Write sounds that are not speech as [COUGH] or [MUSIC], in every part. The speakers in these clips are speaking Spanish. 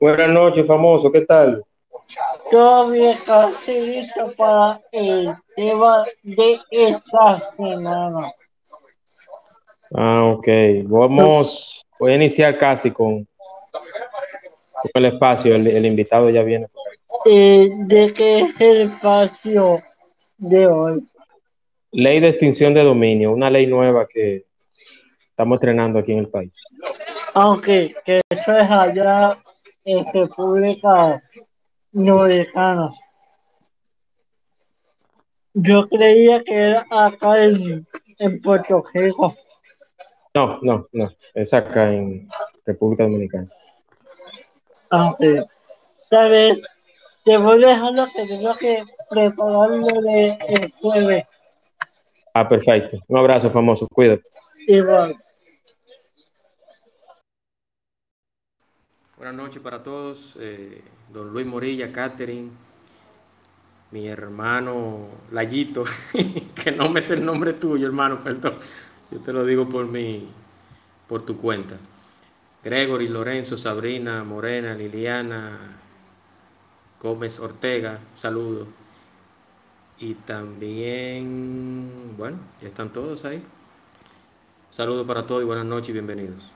Buenas noches, famoso, ¿qué tal? Todavía casi listo para el tema de esta semana. Ah, ok. Vamos, voy a iniciar casi con, con el espacio. El, el invitado ya viene. Eh, ¿De qué es el espacio de hoy? Ley de extinción de dominio, una ley nueva que estamos estrenando aquí en el país. Aunque que eso es allá en República Dominicana. Yo creía que era acá en, en Puerto Rico. No, no, no. Es acá en República Dominicana. Aunque tal vez te voy dejando que tengo que prepararlo de el jueves. Ah, perfecto. Un abrazo, famoso. Cuídate. Igual. Buenas noches para todos. eh, don Luis Morilla, Catherine, mi hermano Layito, [LAUGHS] que no me sé el nombre tuyo, hermano, perdón. Yo te lo digo por mi, por tu cuenta. Gregory, Lorenzo, Sabrina, Morena, Liliana, Gómez Ortega, saludos. Y también, bueno, ya están todos ahí. Saludos para todos y buenas noches y bienvenidos.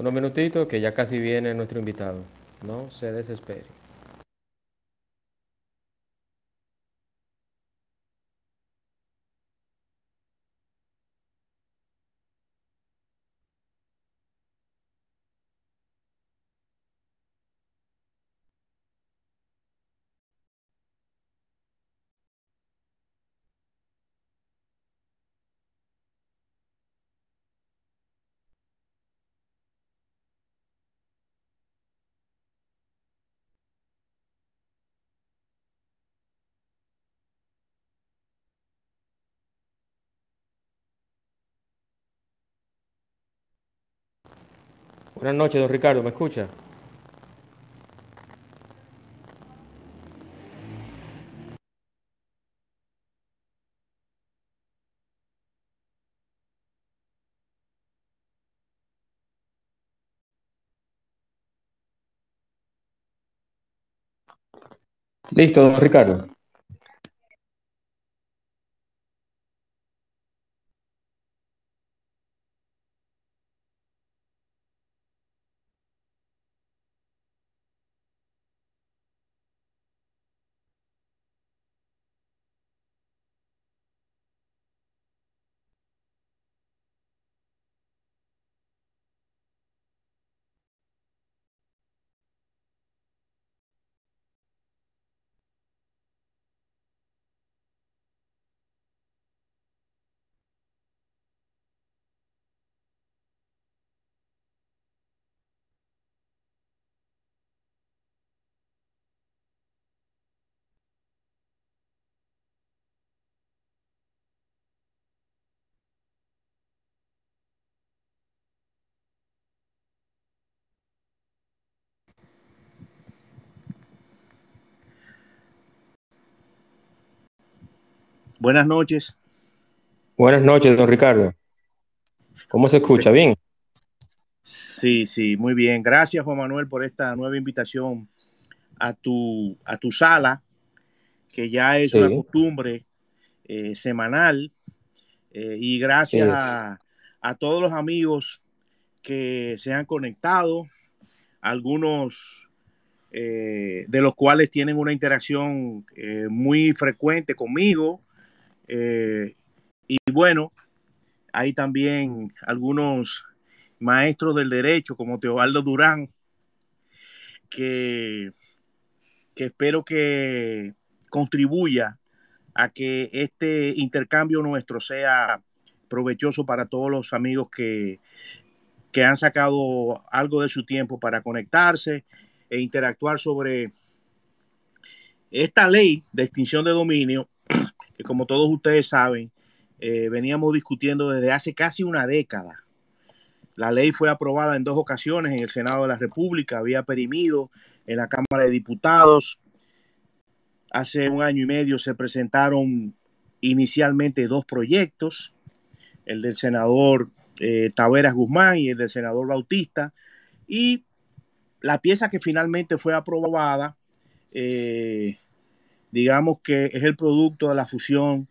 Unos minutitos que ya casi viene nuestro invitado. No se desespere. Buenas noches, don Ricardo, ¿me escucha? Listo, don Ricardo. Buenas noches. Buenas noches, don Ricardo. ¿Cómo se escucha? ¿Bien? Sí, sí, muy bien. Gracias, Juan Manuel, por esta nueva invitación a tu, a tu sala, que ya es Sí. una costumbre eh, semanal. Eh, y gracias a, a todos los amigos que se han conectado, algunos eh, de los cuales tienen una interacción eh, muy frecuente conmigo. Eh, y bueno, hay también algunos maestros del derecho como Teobaldo Durán, que, que espero que contribuya a que este intercambio nuestro sea provechoso para todos los amigos que, que han sacado algo de su tiempo para conectarse e interactuar sobre esta ley de extinción de dominio, como todos ustedes saben, eh, veníamos discutiendo desde hace casi una década. La ley fue aprobada en dos ocasiones en el Senado de la República, había perimido en la Cámara de Diputados. Hace un año y medio se presentaron inicialmente dos proyectos, el del senador eh, Taveras Guzmán y el del senador Bautista, y la pieza que finalmente fue aprobada, eh, digamos que es el producto de la fusión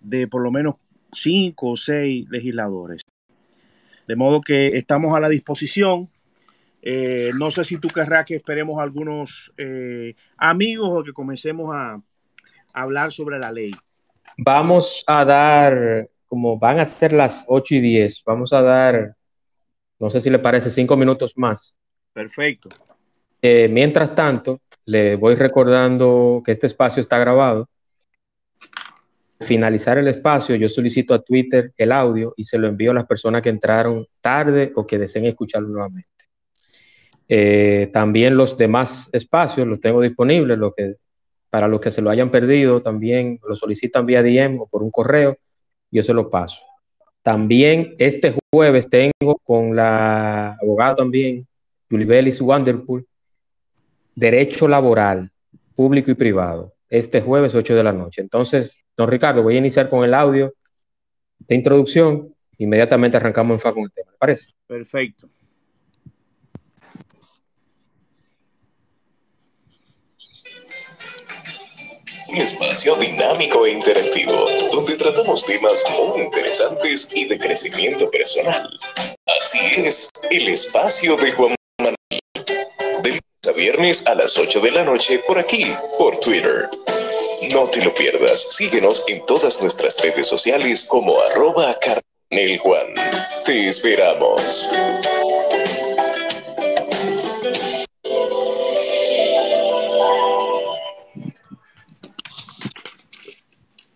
de por lo menos cinco o seis legisladores. De modo que estamos a la disposición. Eh, no sé si tú querrás que esperemos algunos eh, amigos o que comencemos a, a hablar sobre la ley. Vamos a dar, como van a ser las 8 y 10, vamos a dar, no sé si le parece, cinco minutos más Perfecto. Eh, mientras tanto, le voy recordando que este espacio está grabado. Finalizar el espacio, yo solicito a Twitter el audio y se lo envío a las personas que entraron tarde o que deseen escucharlo nuevamente. Eh, también los demás espacios los tengo disponibles, para los que se lo hayan perdido, también lo solicitan vía DM o por un correo, yo se lo paso. También este jueves tengo con la abogada también, Julie Wanderpool, Derecho Laboral, Público y Privado, este jueves 8 de la noche. Entonces, don Ricardo, voy a iniciar con el audio de introducción. Inmediatamente arrancamos en fa con el tema, ¿le parece? Perfecto. Un espacio dinámico e interactivo, donde tratamos temas muy interesantes y de crecimiento personal. Así es, el espacio de Juan a viernes a las 8 de la noche por aquí, por Twitter. No te lo pierdas, síguenos en todas nuestras redes sociales como arroba Juan. Te esperamos.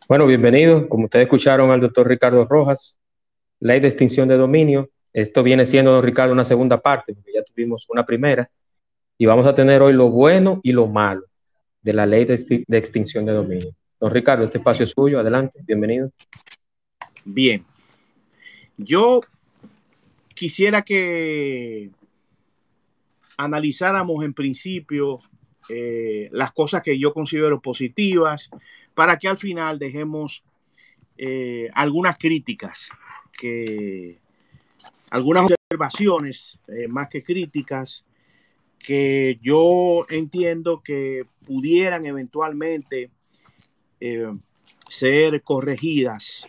Bueno, bienvenido. Como ustedes escucharon al doctor Ricardo Rojas, ley de extinción de dominio. Esto viene siendo, don Ricardo, una segunda parte, porque ya tuvimos una primera y vamos a tener hoy lo bueno y lo malo de la ley de, extinción de dominio. Don Ricardo, este espacio es suyo, adelante, bienvenido. Bien, yo quisiera que analizáramos en principio eh, las cosas que yo considero positivas para que al final dejemos eh, algunas críticas, que, algunas observaciones eh, más que críticas que yo entiendo que pudieran eventualmente eh, ser corregidas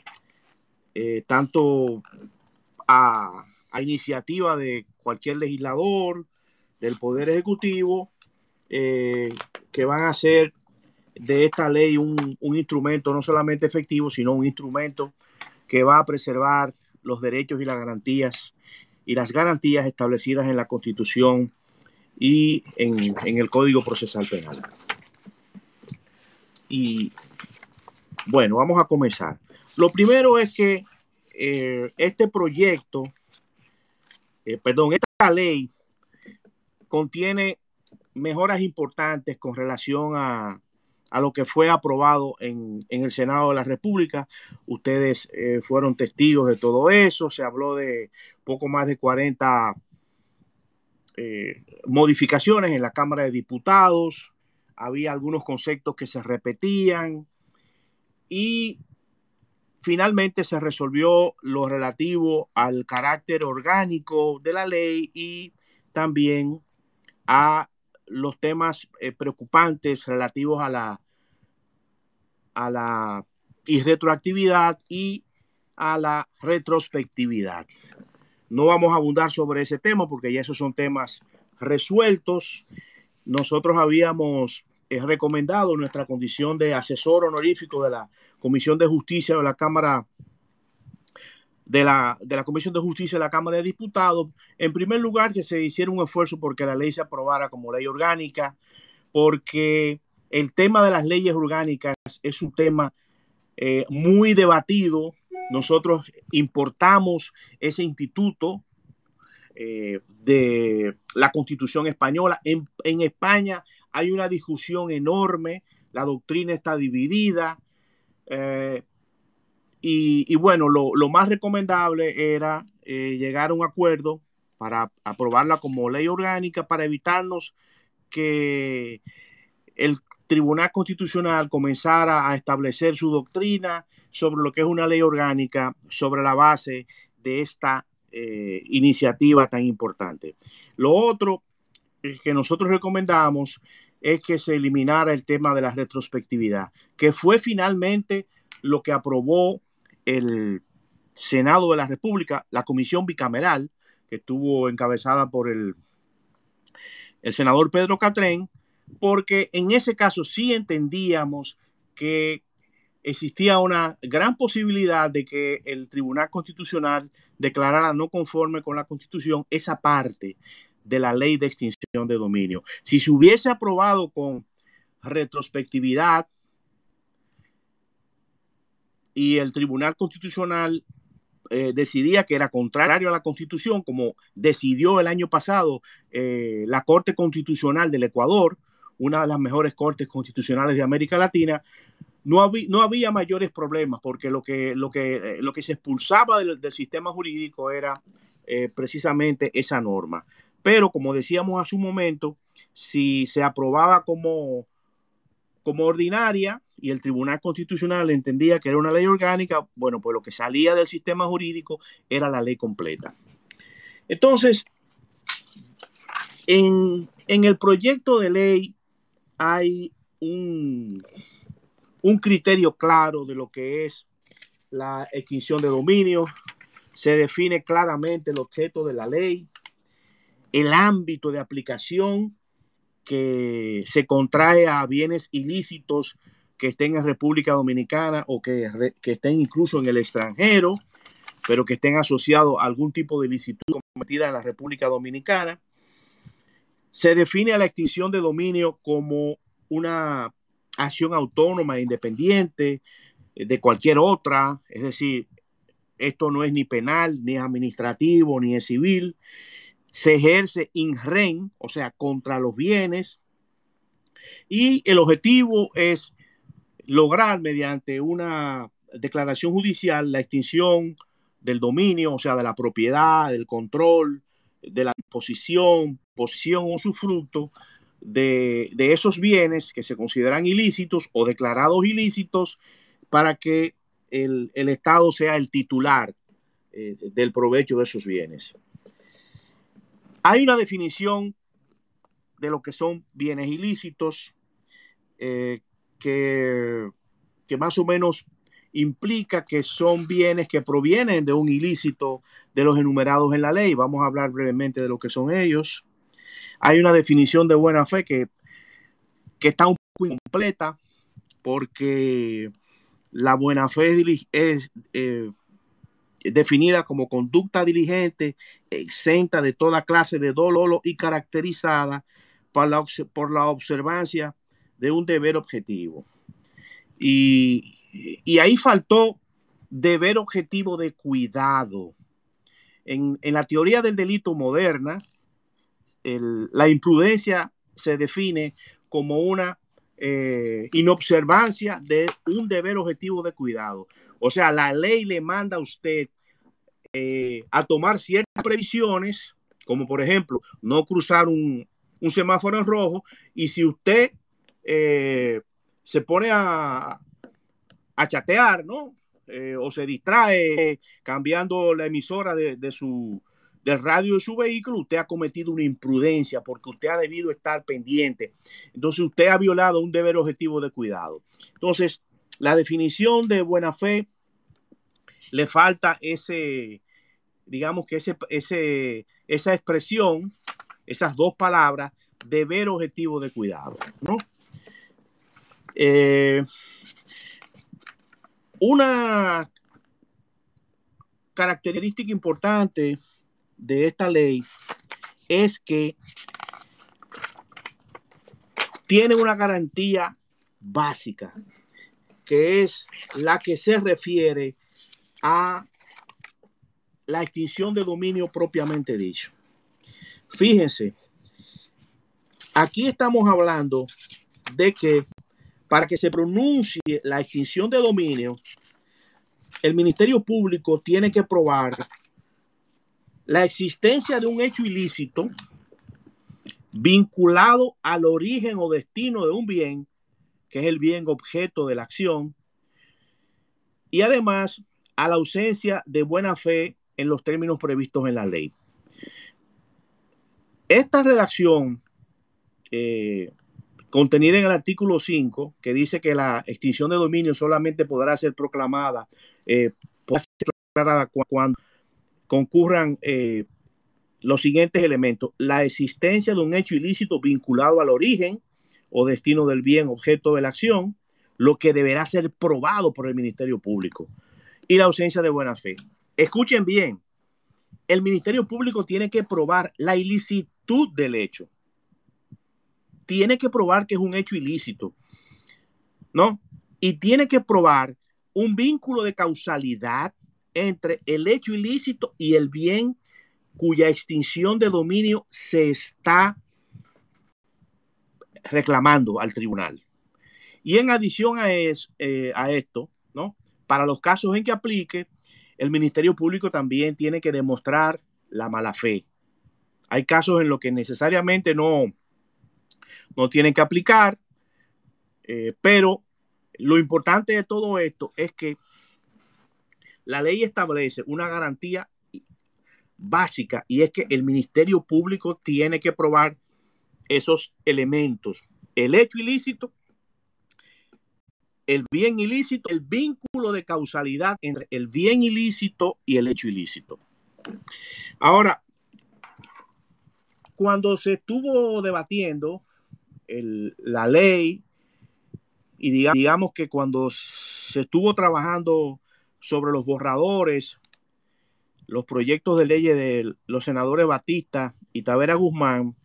eh, tanto a, iniciativa de cualquier legislador, del Poder Ejecutivo, eh, que van a hacer de esta ley un, un, instrumento no solamente efectivo, sino un instrumento que va a preservar los derechos y las garantías y las garantías establecidas en la Constitución y en, el Código Procesal Penal. Y bueno, vamos a comenzar. Lo primero es que eh, este proyecto, eh, perdón, esta ley contiene mejoras importantes con relación a, lo que fue aprobado en, el Senado de la República. Ustedes eh, fueron testigos de todo eso. Se habló de poco más de 40 eh, modificaciones en la Cámara de Diputados, había algunos conceptos que se repetían y finalmente se resolvió lo relativo al carácter orgánico de la ley y también a los temas eh, preocupantes relativos a la a la irretroactividad y a la retrospectividad. No vamos a abundar sobre ese tema porque ya esos son temas resueltos. Nosotros habíamos eh, recomendado nuestra condición de asesor honorífico de la Comisión de Justicia de la Cámara de la, de la Comisión de Justicia de la Cámara de Diputados, en primer lugar, que se hiciera un esfuerzo porque la ley se aprobara como ley orgánica, porque el tema de las leyes orgánicas es un tema eh, muy debatido. Nosotros importamos ese instituto eh, de la Constitución española. En, en, España hay una discusión enorme, la doctrina está dividida. Eh, y, y, bueno, lo, lo, más recomendable era llegar a un acuerdo para aprobarla como ley orgánica para evitarnos que el Tribunal Constitucional comenzara a establecer su doctrina sobre lo que es una ley orgánica sobre la base de esta eh, iniciativa tan importante. Lo otro que nosotros recomendamos es que se eliminara el tema de la retrospectividad, que fue finalmente lo que aprobó el Senado de la República, la comisión bicameral, que estuvo encabezada por el, el senador Pedro Catrén, porque en ese caso sí entendíamos que existía una gran posibilidad de que el Tribunal Constitucional declarara no conforme con la Constitución esa parte de la ley de extinción de dominio. Si se hubiese aprobado con retrospectividad y el Tribunal Constitucional eh, decidía que era contrario a la Constitución, como decidió el año pasado eh, la Corte Constitucional del Ecuador, una de las mejores cortes constitucionales de América Latina, no, había, no había mayores problemas porque lo que, lo que, eh, lo que se expulsaba del, sistema jurídico era eh, precisamente esa norma. Pero como decíamos hace un momento, si se aprobaba como, como ordinaria y el Tribunal Constitucional entendía que era una ley orgánica, bueno, pues lo que salía del sistema jurídico era la ley completa. Entonces, en, en el proyecto de ley hay un, un criterio claro de lo que es la extinción de dominio, se define claramente el objeto de la ley, el ámbito de aplicación que se contrae a bienes ilícitos que estén en República Dominicana o que, que estén incluso en el extranjero, pero que estén asociados a algún tipo de ilicitud cometida en la República Dominicana. Se define a la extinción de dominio como una acción autónoma e independiente de cualquier otra, es decir, esto no es ni penal, ni administrativo, ni es civil, se ejerce in rem, o sea, contra los bienes, y el objetivo es lograr mediante una declaración judicial la extinción del dominio, o sea, de la propiedad, del control, de la posición, posición o su fruto de, de, esos bienes que se consideran ilícitos o declarados ilícitos para que el, Estado sea el titular eh, del provecho de esos bienes. Hay una definición de lo que son bienes ilícitos eh, que más o menos implica que son bienes que provienen de un ilícito de los enumerados en la ley. Vamos a hablar brevemente de lo que son ellos. Hay una definición de buena fe que, que está un poco incompleta porque la buena fe es eh, definida como conducta diligente, exenta de toda clase de dolor y caracterizada por la, por la observancia de un deber objetivo. Y, y ahí faltó deber objetivo de cuidado. En, en la teoría del delito moderna, la imprudencia se define como una eh, inobservancia de un deber objetivo de cuidado. O sea, la ley le manda a usted eh, a tomar ciertas previsiones, como por ejemplo, no cruzar un, semáforo en rojo, y si usted eh, se pone a, chatear, ¿no? O se distrae cambiando la emisora de su, del radio de su vehículo, usted ha cometido una imprudencia porque usted ha debido estar pendiente. Entonces usted ha violado un deber objetivo de cuidado. Entonces, la definición de buena fe le falta ese, digamos que ese, ese, esa expresión, esas dos palabras, deber objetivo de cuidado, ¿no? Eh, una característica importante de esta ley es que tiene una garantía básica, que es la que se refiere a la extinción de dominio propiamente dicho. Fíjense, aquí estamos hablando de que para que se pronuncie la extinción de dominio, el Ministerio Público tiene que probar la existencia de un hecho ilícito vinculado al origen o destino de un bien, que es el bien objeto de la acción, y además a la ausencia de buena fe en los términos previstos en la ley. Esta redacción eh, contenida en el artículo 5, que dice que la extinción de dominio solamente podrá ser proclamada, eh, ser declarada cuando concurran eh, los siguientes elementos. La existencia de un hecho ilícito vinculado al origen o destino del bien objeto de la acción, lo que deberá ser probado por el Ministerio Público. Y la ausencia de buena fe. Escuchen bien, el Ministerio Público tiene que probar la ilicitud del hecho tiene que probar que es un hecho ilícito, ¿no? Y tiene que probar un vínculo de causalidad entre el hecho ilícito y el bien cuya extinción de dominio se está reclamando al tribunal. Y en adición a, eh, a esto, ¿no? Para los casos en que aplique, el Ministerio Público también tiene que demostrar la mala fe. Hay casos en los que necesariamente no, no tienen que aplicar, eh, pero lo importante de todo esto es que la ley establece una garantía básica y es que el Ministerio Público tiene que probar esos elementos, el hecho ilícito, el bien ilícito, el vínculo de causalidad entre el bien ilícito y el hecho ilícito. Ahora, cuando se estuvo debatiendo la ley y digamos que cuando se estuvo trabajando sobre los borradores, los proyectos de ley de los senadores Batista y Tavera Guzmán,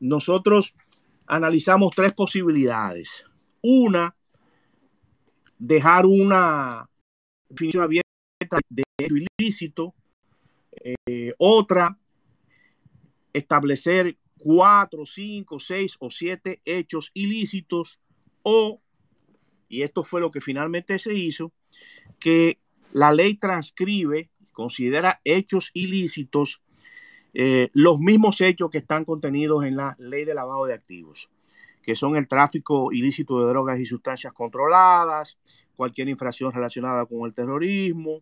nosotros analizamos tres posibilidades. Una, dejar una definición abierta de ilícito. Eh, otra, establecer cuatro, cinco, seis o siete hechos ilícitos o, y esto fue lo que finalmente se hizo, que la ley transcribe, considera hechos ilícitos eh, los mismos hechos que están contenidos en la ley de lavado de activos, que son el tráfico ilícito de drogas y sustancias controladas, cualquier infracción relacionada con el terrorismo,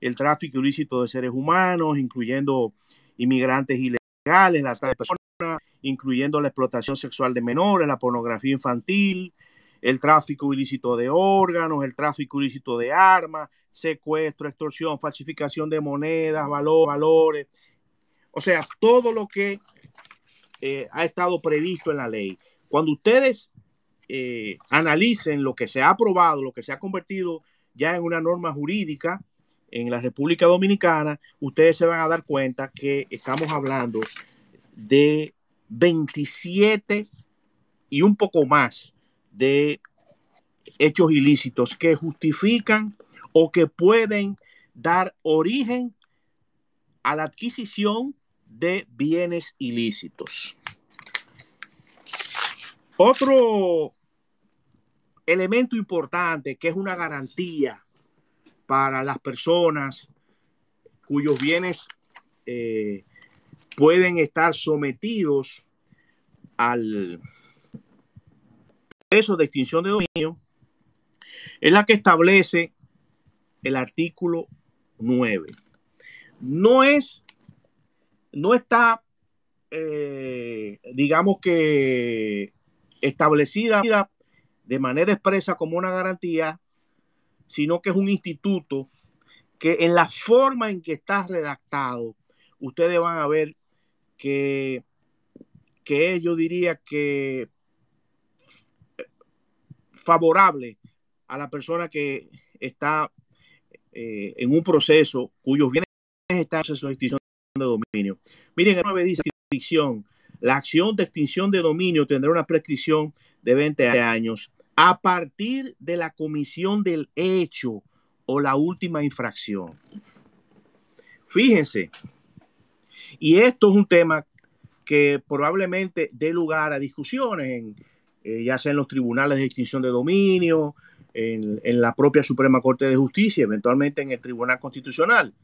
el tráfico ilícito de seres humanos, incluyendo inmigrantes ilegales, la trata de personas incluyendo la explotación sexual de menores, la pornografía infantil, el tráfico ilícito de órganos, el tráfico ilícito de armas, secuestro, extorsión, falsificación de monedas, valores. O sea, todo lo que eh, ha estado previsto en la ley. Cuando ustedes eh, analicen lo que se ha aprobado, lo que se ha convertido ya en una norma jurídica en la República Dominicana, ustedes se van a dar cuenta que estamos hablando de 27 y un poco más de hechos ilícitos que justifican o que pueden dar origen a la adquisición de bienes ilícitos. Otro elemento importante que es una garantía para las personas cuyos bienes eh, pueden estar sometidos al proceso de extinción de dominio, es la que establece el artículo 9. No es, no está, eh, digamos que establecida de manera expresa como una garantía, sino que es un instituto que en la forma en que está redactado, ustedes van a ver que que yo diría que favorable a la persona que está eh, en un proceso cuyos bienes están en proceso de extinción de dominio. Miren, el 9 dice. La acción de extinción de dominio tendrá una prescripción de 20 años a partir de la comisión del hecho o la última infracción. Fíjense, y esto es un tema que probablemente dé lugar a discusiones, en, eh, ya sea en los tribunales de extinción de dominio, en, en la propia Suprema Corte de Justicia, eventualmente en el Tribunal Constitucional.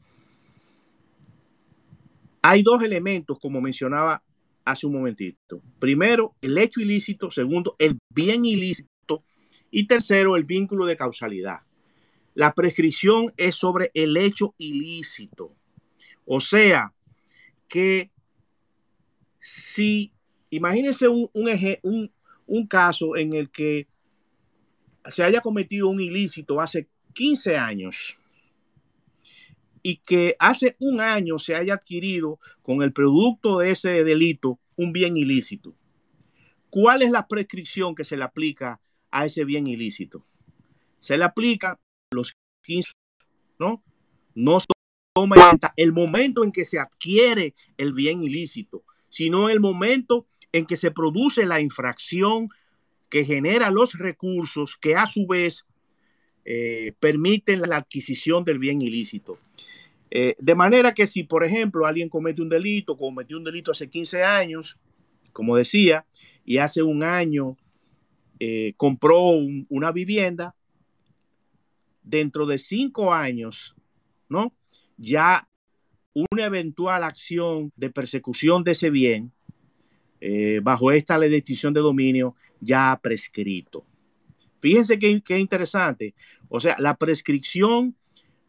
Hay dos elementos, como mencionaba hace un momentito. Primero, el hecho ilícito. Segundo, el bien ilícito. Y tercero, el vínculo de causalidad. La prescripción es sobre el hecho ilícito. O sea, que si, imagínense un, un, un, caso en el que se haya cometido un ilícito hace 15 años y que hace un año se haya adquirido con el producto de ese delito un bien ilícito. ¿Cuál es la prescripción que se le aplica a ese bien ilícito? Se le aplica los 15, ¿no? No toma en cuenta el momento en que se adquiere el bien ilícito, sino el momento en que se produce la infracción que genera los recursos que a su vez eh, permiten la adquisición del bien ilícito. Eh, de manera que si, por ejemplo, alguien comete un delito, cometió un delito hace 15 años, como decía, y hace un año eh, compró una vivienda, dentro de cinco años, ¿no? Ya una eventual acción de persecución de ese bien, eh, bajo esta ley de dominio, ya prescrito. Fíjense qué, interesante. O sea, la prescripción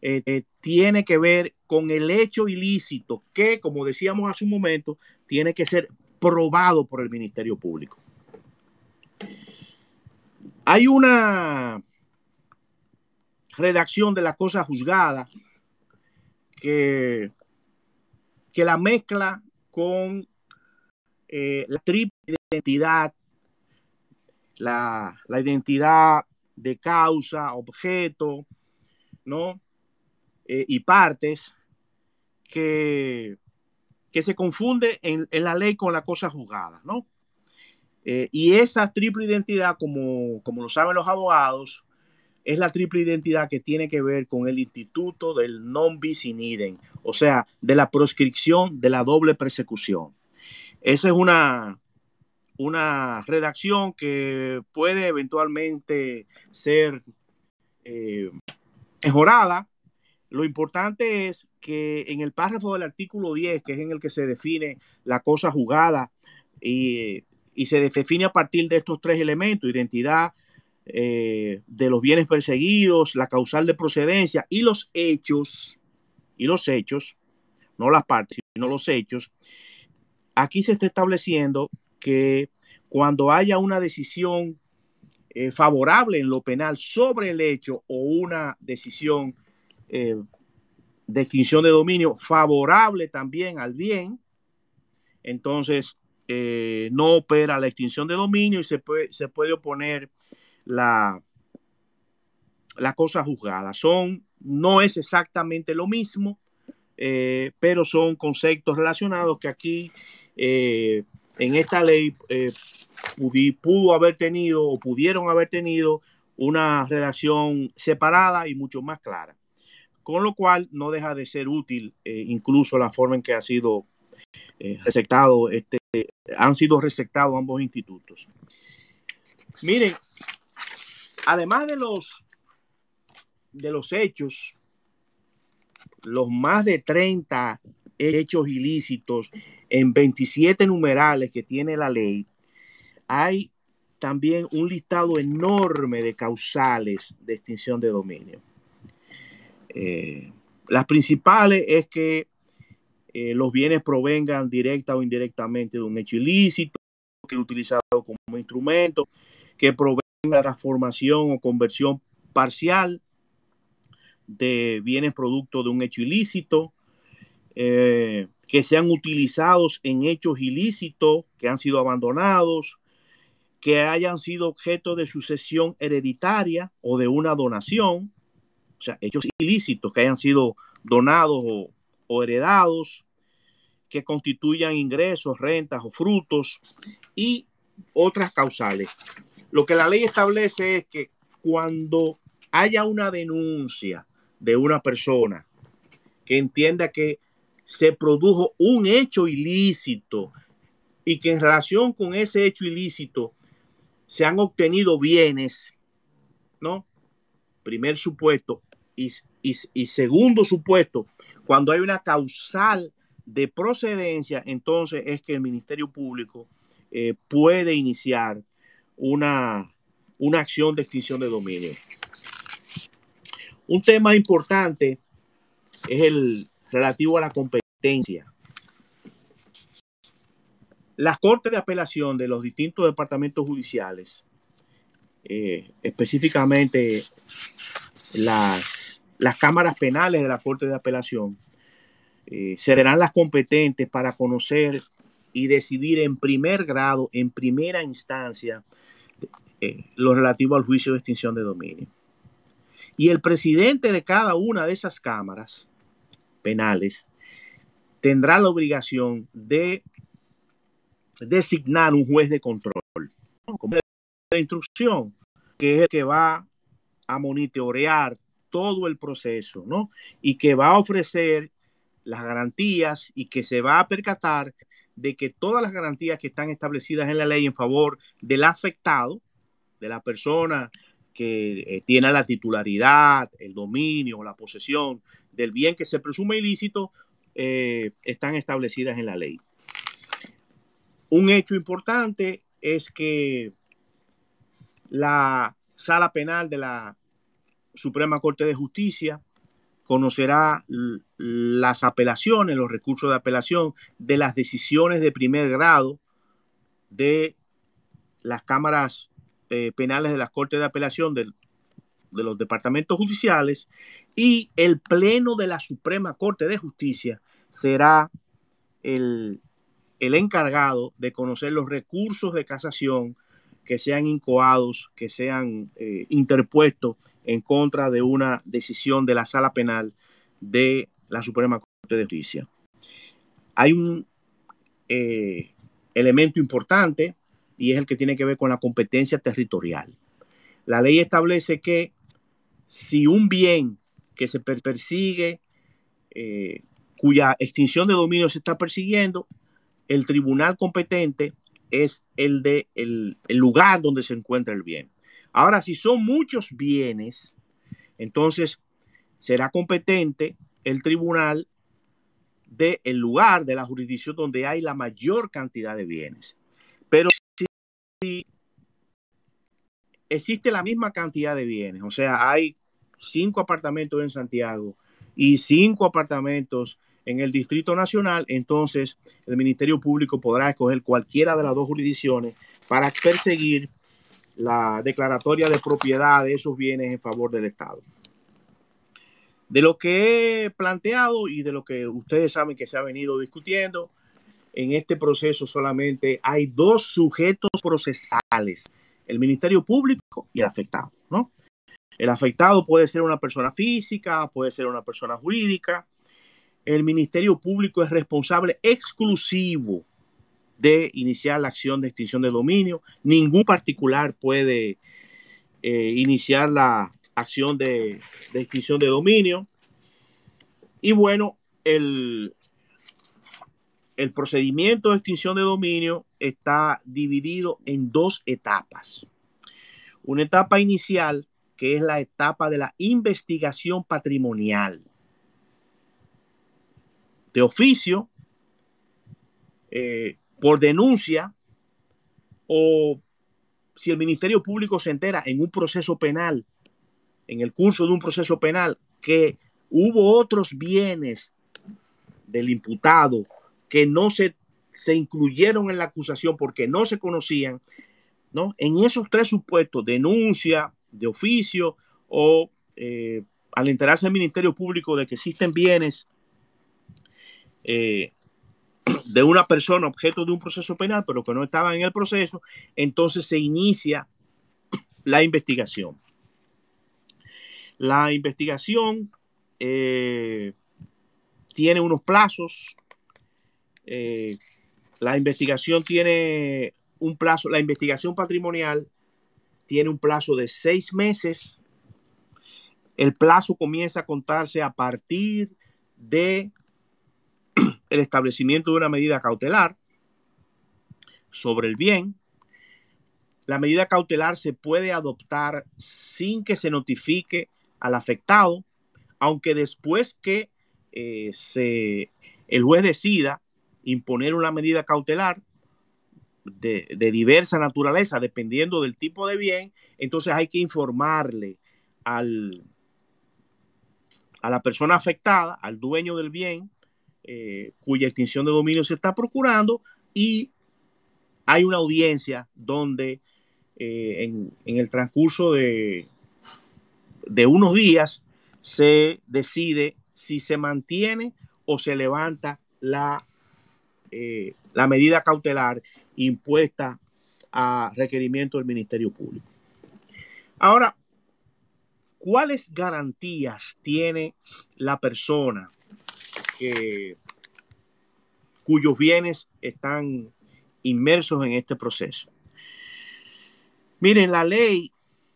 eh, eh, tiene que ver con el hecho ilícito que, como decíamos hace un momento, tiene que ser probado por el Ministerio Público. Hay una redacción de la cosa juzgada que, que la mezcla con eh, la triple identidad, la, la, identidad de causa, objeto, ¿no? Eh, y partes que, que se confunde en, en, la ley con la cosa juzgada, ¿no? Eh, y esa triple identidad, como, como lo saben los abogados, es la triple identidad que tiene que ver con el instituto del non bis in idem, o sea, de la proscripción de la doble persecución. Esa es una, una redacción que puede eventualmente ser eh, mejorada. Lo importante es que en el párrafo del artículo 10, que es en el que se define la cosa jugada y, y se define a partir de estos tres elementos, identidad, eh, de los bienes perseguidos, la causal de procedencia y los hechos, y los hechos, no las partes, sino los hechos, aquí se está estableciendo que cuando haya una decisión eh, favorable en lo penal sobre el hecho o una decisión eh, de extinción de dominio favorable también al bien, entonces no opera la extinción de dominio y se puede, se puede oponer la, la cosa juzgada. Son, no es exactamente lo mismo, eh, pero son conceptos relacionados que aquí eh, en esta ley eh, pudo haber tenido o pudieron haber tenido una redacción separada y mucho más clara. Con lo cual no deja de ser útil incluso la forma en que ha sido receptado este, han sido receptados ambos institutos. Miren, además de los, de los hechos, los más de 30 hechos ilícitos en 27 numerales que tiene la ley, hay también un listado enorme de causales de extinción de dominio. Eh, las principales es que eh, los bienes provengan directa o indirectamente de un hecho ilícito, que es utilizado como instrumento, que provenga la transformación o conversión parcial de bienes producto de un hecho ilícito, eh, que sean utilizados en hechos ilícitos, que han sido abandonados, que hayan sido objeto de sucesión hereditaria o de una donación, o sea, hechos ilícitos que hayan sido donados o, o heredados, que constituyan ingresos, rentas o frutos y otras causales. Lo que la ley establece es que cuando haya una denuncia de una persona que entienda que se produjo un hecho ilícito y que en relación con ese hecho ilícito se han obtenido bienes, ¿no? Primer supuesto. Y, y, segundo supuesto, cuando hay una causal de procedencia, entonces es que el Ministerio Público eh, puede iniciar una, una acción de extinción de dominio. Un tema importante es el relativo a la competencia. Las cortes de apelación de los distintos departamentos judiciales, eh, específicamente las, las cámaras penales de la Corte de Apelación, eh, serán las competentes para conocer y decidir en primer grado, en primera instancia, eh, lo relativo al juicio de extinción de dominio. Y el presidente de cada una de esas cámaras penales tendrá la obligación de designar un juez de control, como de instrucción, que es el que va a monitorear todo el proceso, ¿no? Y que va a ofrecer las garantías y que se va a percatar de que todas las garantías que están establecidas en la ley en favor del afectado, de la persona que eh, tiene la titularidad, el dominio, la posesión del bien que se presume ilícito, eh, están establecidas en la ley. Un hecho importante es que la sala penal de la Suprema Corte de Justicia conocerá las apelaciones, los recursos de apelación de las decisiones de primer grado de las cámaras eh, penales de las Cortes de Apelación de los departamentos judiciales y el Pleno de la Suprema Corte de Justicia será el encargado de conocer los recursos de casación que sean incoados, que sean eh, interpuestos en contra de una decisión de la sala penal de la Suprema Corte de Justicia. Hay un eh, elemento importante y es el que tiene que ver con la competencia territorial. La ley establece que si un bien que se persigue, eh, cuya extinción de dominio se está persiguiendo, el tribunal competente es el de el, lugar donde se encuentra el bien. Ahora, si son muchos bienes, entonces será competente el tribunal del el lugar de la jurisdicción donde hay la mayor cantidad de bienes. Pero si existe la misma cantidad de bienes, o sea, hay cinco apartamentos en Santiago y cinco apartamentos en el Distrito Nacional, entonces el Ministerio Público podrá escoger cualquiera de las dos jurisdicciones para perseguir la declaratoria de propiedad de esos bienes en favor del Estado. De lo que he planteado y de lo que ustedes saben que se ha venido discutiendo, en este proceso solamente hay dos sujetos procesales, el Ministerio Público y el afectado, ¿no? El afectado puede ser una persona física, puede ser una persona jurídica, el Ministerio Público es responsable exclusivo de iniciar la acción de extinción de dominio. Ningún particular puede eh, iniciar la acción de, extinción de dominio. Y bueno, el, el procedimiento de extinción de dominio está dividido en dos etapas. Una etapa inicial, que es la etapa de la investigación patrimonial de oficio, eh, por denuncia, o si el Ministerio Público se entera en un proceso penal, en el curso de un proceso penal, que hubo otros bienes del imputado que no se, se incluyeron en la acusación porque no se conocían, ¿no? En esos tres supuestos, denuncia de oficio o eh, al enterarse el Ministerio Público de que existen bienes eh, [CLEARS THROAT] de una persona objeto de un proceso penal, pero que no estaba en el proceso, entonces se inicia la investigación. La investigación eh, tiene unos plazos. Eh, la investigación tiene un plazo, la investigación patrimonial tiene un plazo de seis meses. El plazo comienza a contarse a partir de [CLEARS THROAT] el establecimiento de una medida cautelar sobre el bien. La medida cautelar se puede adoptar sin que se notifique al afectado, aunque después que eh, se, el juez decida imponer una medida cautelar de, de, diversa naturaleza, dependiendo del tipo de bien, entonces hay que informarle al, a la persona afectada, al dueño del bien, eh, cuya extinción de dominio se está procurando y hay una audiencia donde eh, en, en, el transcurso de, de unos días se decide si se mantiene o se levanta la, eh, la medida cautelar impuesta a requerimiento del Ministerio Público. Ahora, ¿cuáles garantías tiene la persona cuyos bienes están inmersos en este proceso? Miren, la ley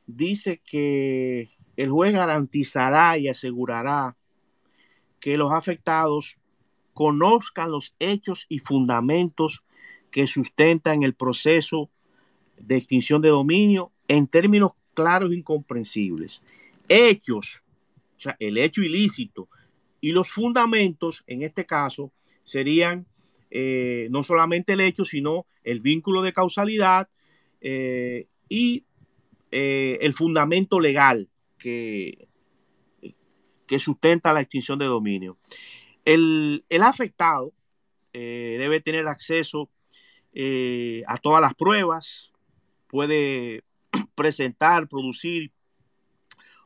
dice que el juez garantizará y asegurará que los afectados conozcan los hechos y fundamentos que sustentan el proceso de extinción de dominio en términos claros e incomprensibles. Hechos, o sea, el hecho ilícito y los fundamentos, en este caso, serían eh, no solamente el hecho, sino el vínculo de causalidad eh, y eh, el fundamento legal que, que sustenta la extinción de dominio. El, afectado eh, debe tener acceso eh, a todas las pruebas, puede [CLEARS THROAT] presentar, producir,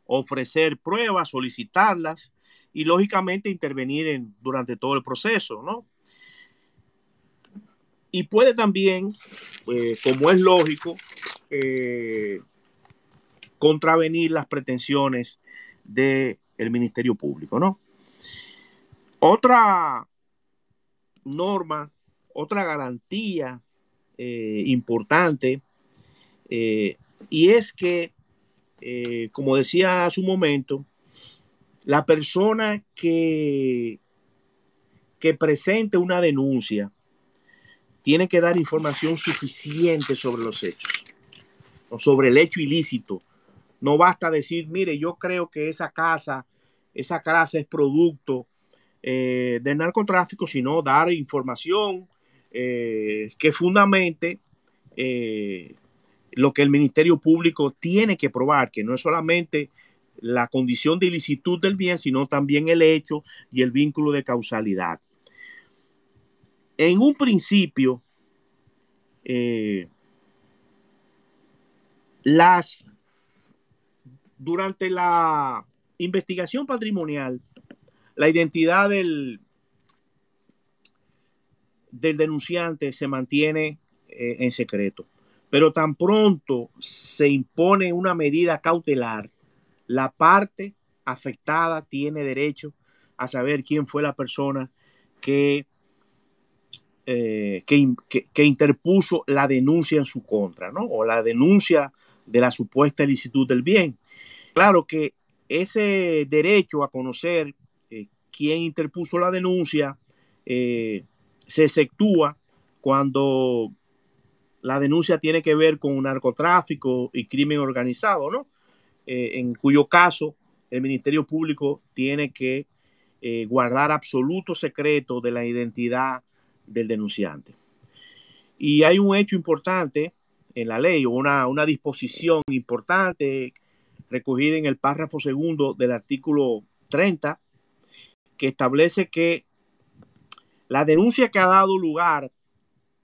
ofrecer pruebas, solicitarlas y lógicamente intervenir en, durante todo el proceso, ¿no? Y puede también, eh, como es lógico, contravenir las pretensiones del el Ministerio Público, ¿no? Otra norma, otra garantía eh, importante, eh, y es que, eh, como decía hace un momento, la persona que, que presente una denuncia tiene que dar información suficiente sobre los hechos, o sobre el hecho ilícito. No basta decir, mire, yo creo que esa casa, esa casa es producto eh, del narcotráfico, sino dar información eh, que fundamente eh, lo que el Ministerio Público tiene que probar, que no es solamente la condición de ilicitud del bien, sino también el hecho y el vínculo de causalidad. En un principio, eh, las durante la investigación patrimonial, la identidad del, del denunciante se mantiene eh, en secreto. Pero tan pronto se impone una medida cautelar, la parte afectada tiene derecho a saber quién fue la persona que, eh, que, que, que, interpuso la denuncia en su contra, ¿no? O la denuncia de la supuesta ilicitud del bien. Claro que ese derecho a conocer quién interpuso la denuncia eh, se efectúa cuando la denuncia tiene que ver con narcotráfico y crimen organizado, ¿no? Eh, en cuyo caso el Ministerio Público tiene que eh, guardar absoluto secreto de la identidad del denunciante. Y hay un hecho importante en la ley, una, una disposición importante recogida en el párrafo segundo del artículo 30, que establece que la denuncia que ha dado lugar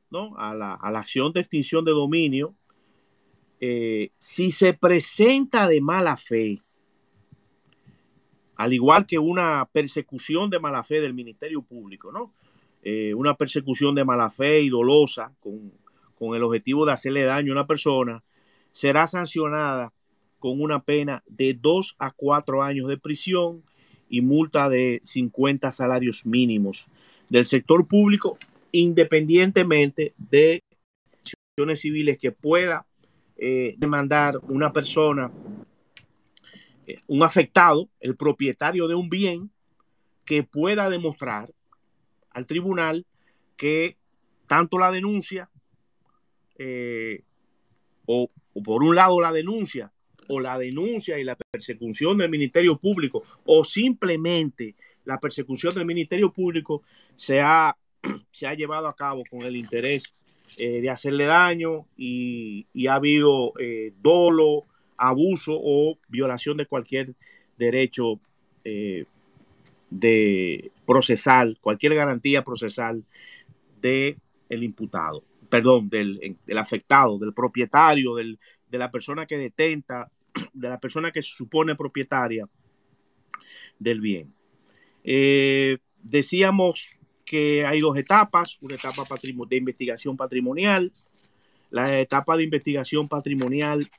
¿no? a, la, a, la, acción de extinción de dominio, eh, si se presenta de mala fe, al igual que una persecución de mala fe del Ministerio Público, ¿no? eh, una persecución de mala fe y dolosa con, con el objetivo de hacerle daño a una persona, será sancionada con una pena de dos a cuatro años de prisión y multa de 50 salarios mínimos del sector público, independientemente de acciones civiles que pueda eh, demandar una persona, eh, un afectado, el propietario de un bien, que pueda demostrar al tribunal que tanto la denuncia eh, o, o por un lado la denuncia o la denuncia y la persecución del Ministerio Público o simplemente la persecución del Ministerio Público se ha, [CLEARS THROAT] se ha llevado a cabo con el interés eh, de hacerle daño y, ha habido eh, dolo, abuso o violación de cualquier derecho eh, de procesal, cualquier garantía procesal de el imputado, perdón, del, del afectado, del propietario, del, de la persona que detenta, de la persona que se supone propietaria del bien. Eh, decíamos que hay dos etapas, una etapa de investigación patrimonial. La etapa de investigación patrimonial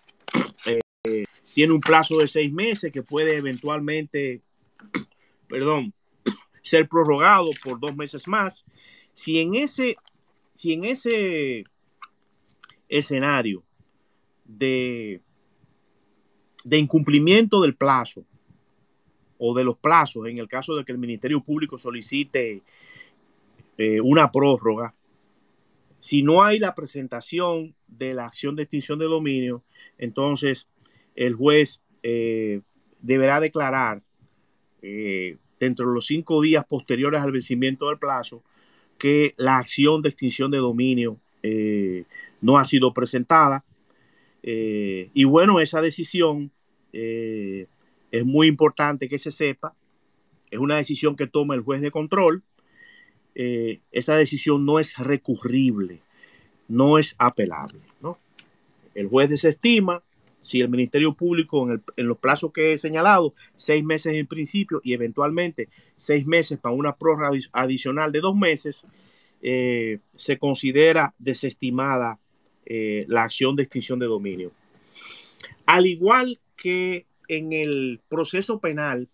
eh, tiene un plazo de seis meses que puede eventualmente, [CLEARS THROAT] perdón, [CLEARS THROAT] ser prorrogado por dos meses más. Si en ese, si en ese escenario de, de incumplimiento del plazo o de los plazos, en el caso de que el Ministerio Público solicite eh, una prórroga, si no hay la presentación de la acción de extinción de dominio, entonces el juez eh, deberá declarar eh, dentro de los cinco días posteriores al vencimiento del plazo que la acción de extinción de dominio no ha sido presentada. Y bueno, esa decisión eh, es muy importante que se sepa. Es una decisión que toma el juez de control. Eh, esa decisión no es recurrible, no es apelable. ¿no? El juez desestima si el Ministerio Público en, el, en, los plazos que he señalado, seis meses en principio y eventualmente seis meses para una prórroga adicional de dos meses, eh, se considera desestimada eh, la acción de extinción de dominio. Al igual que en el proceso penal,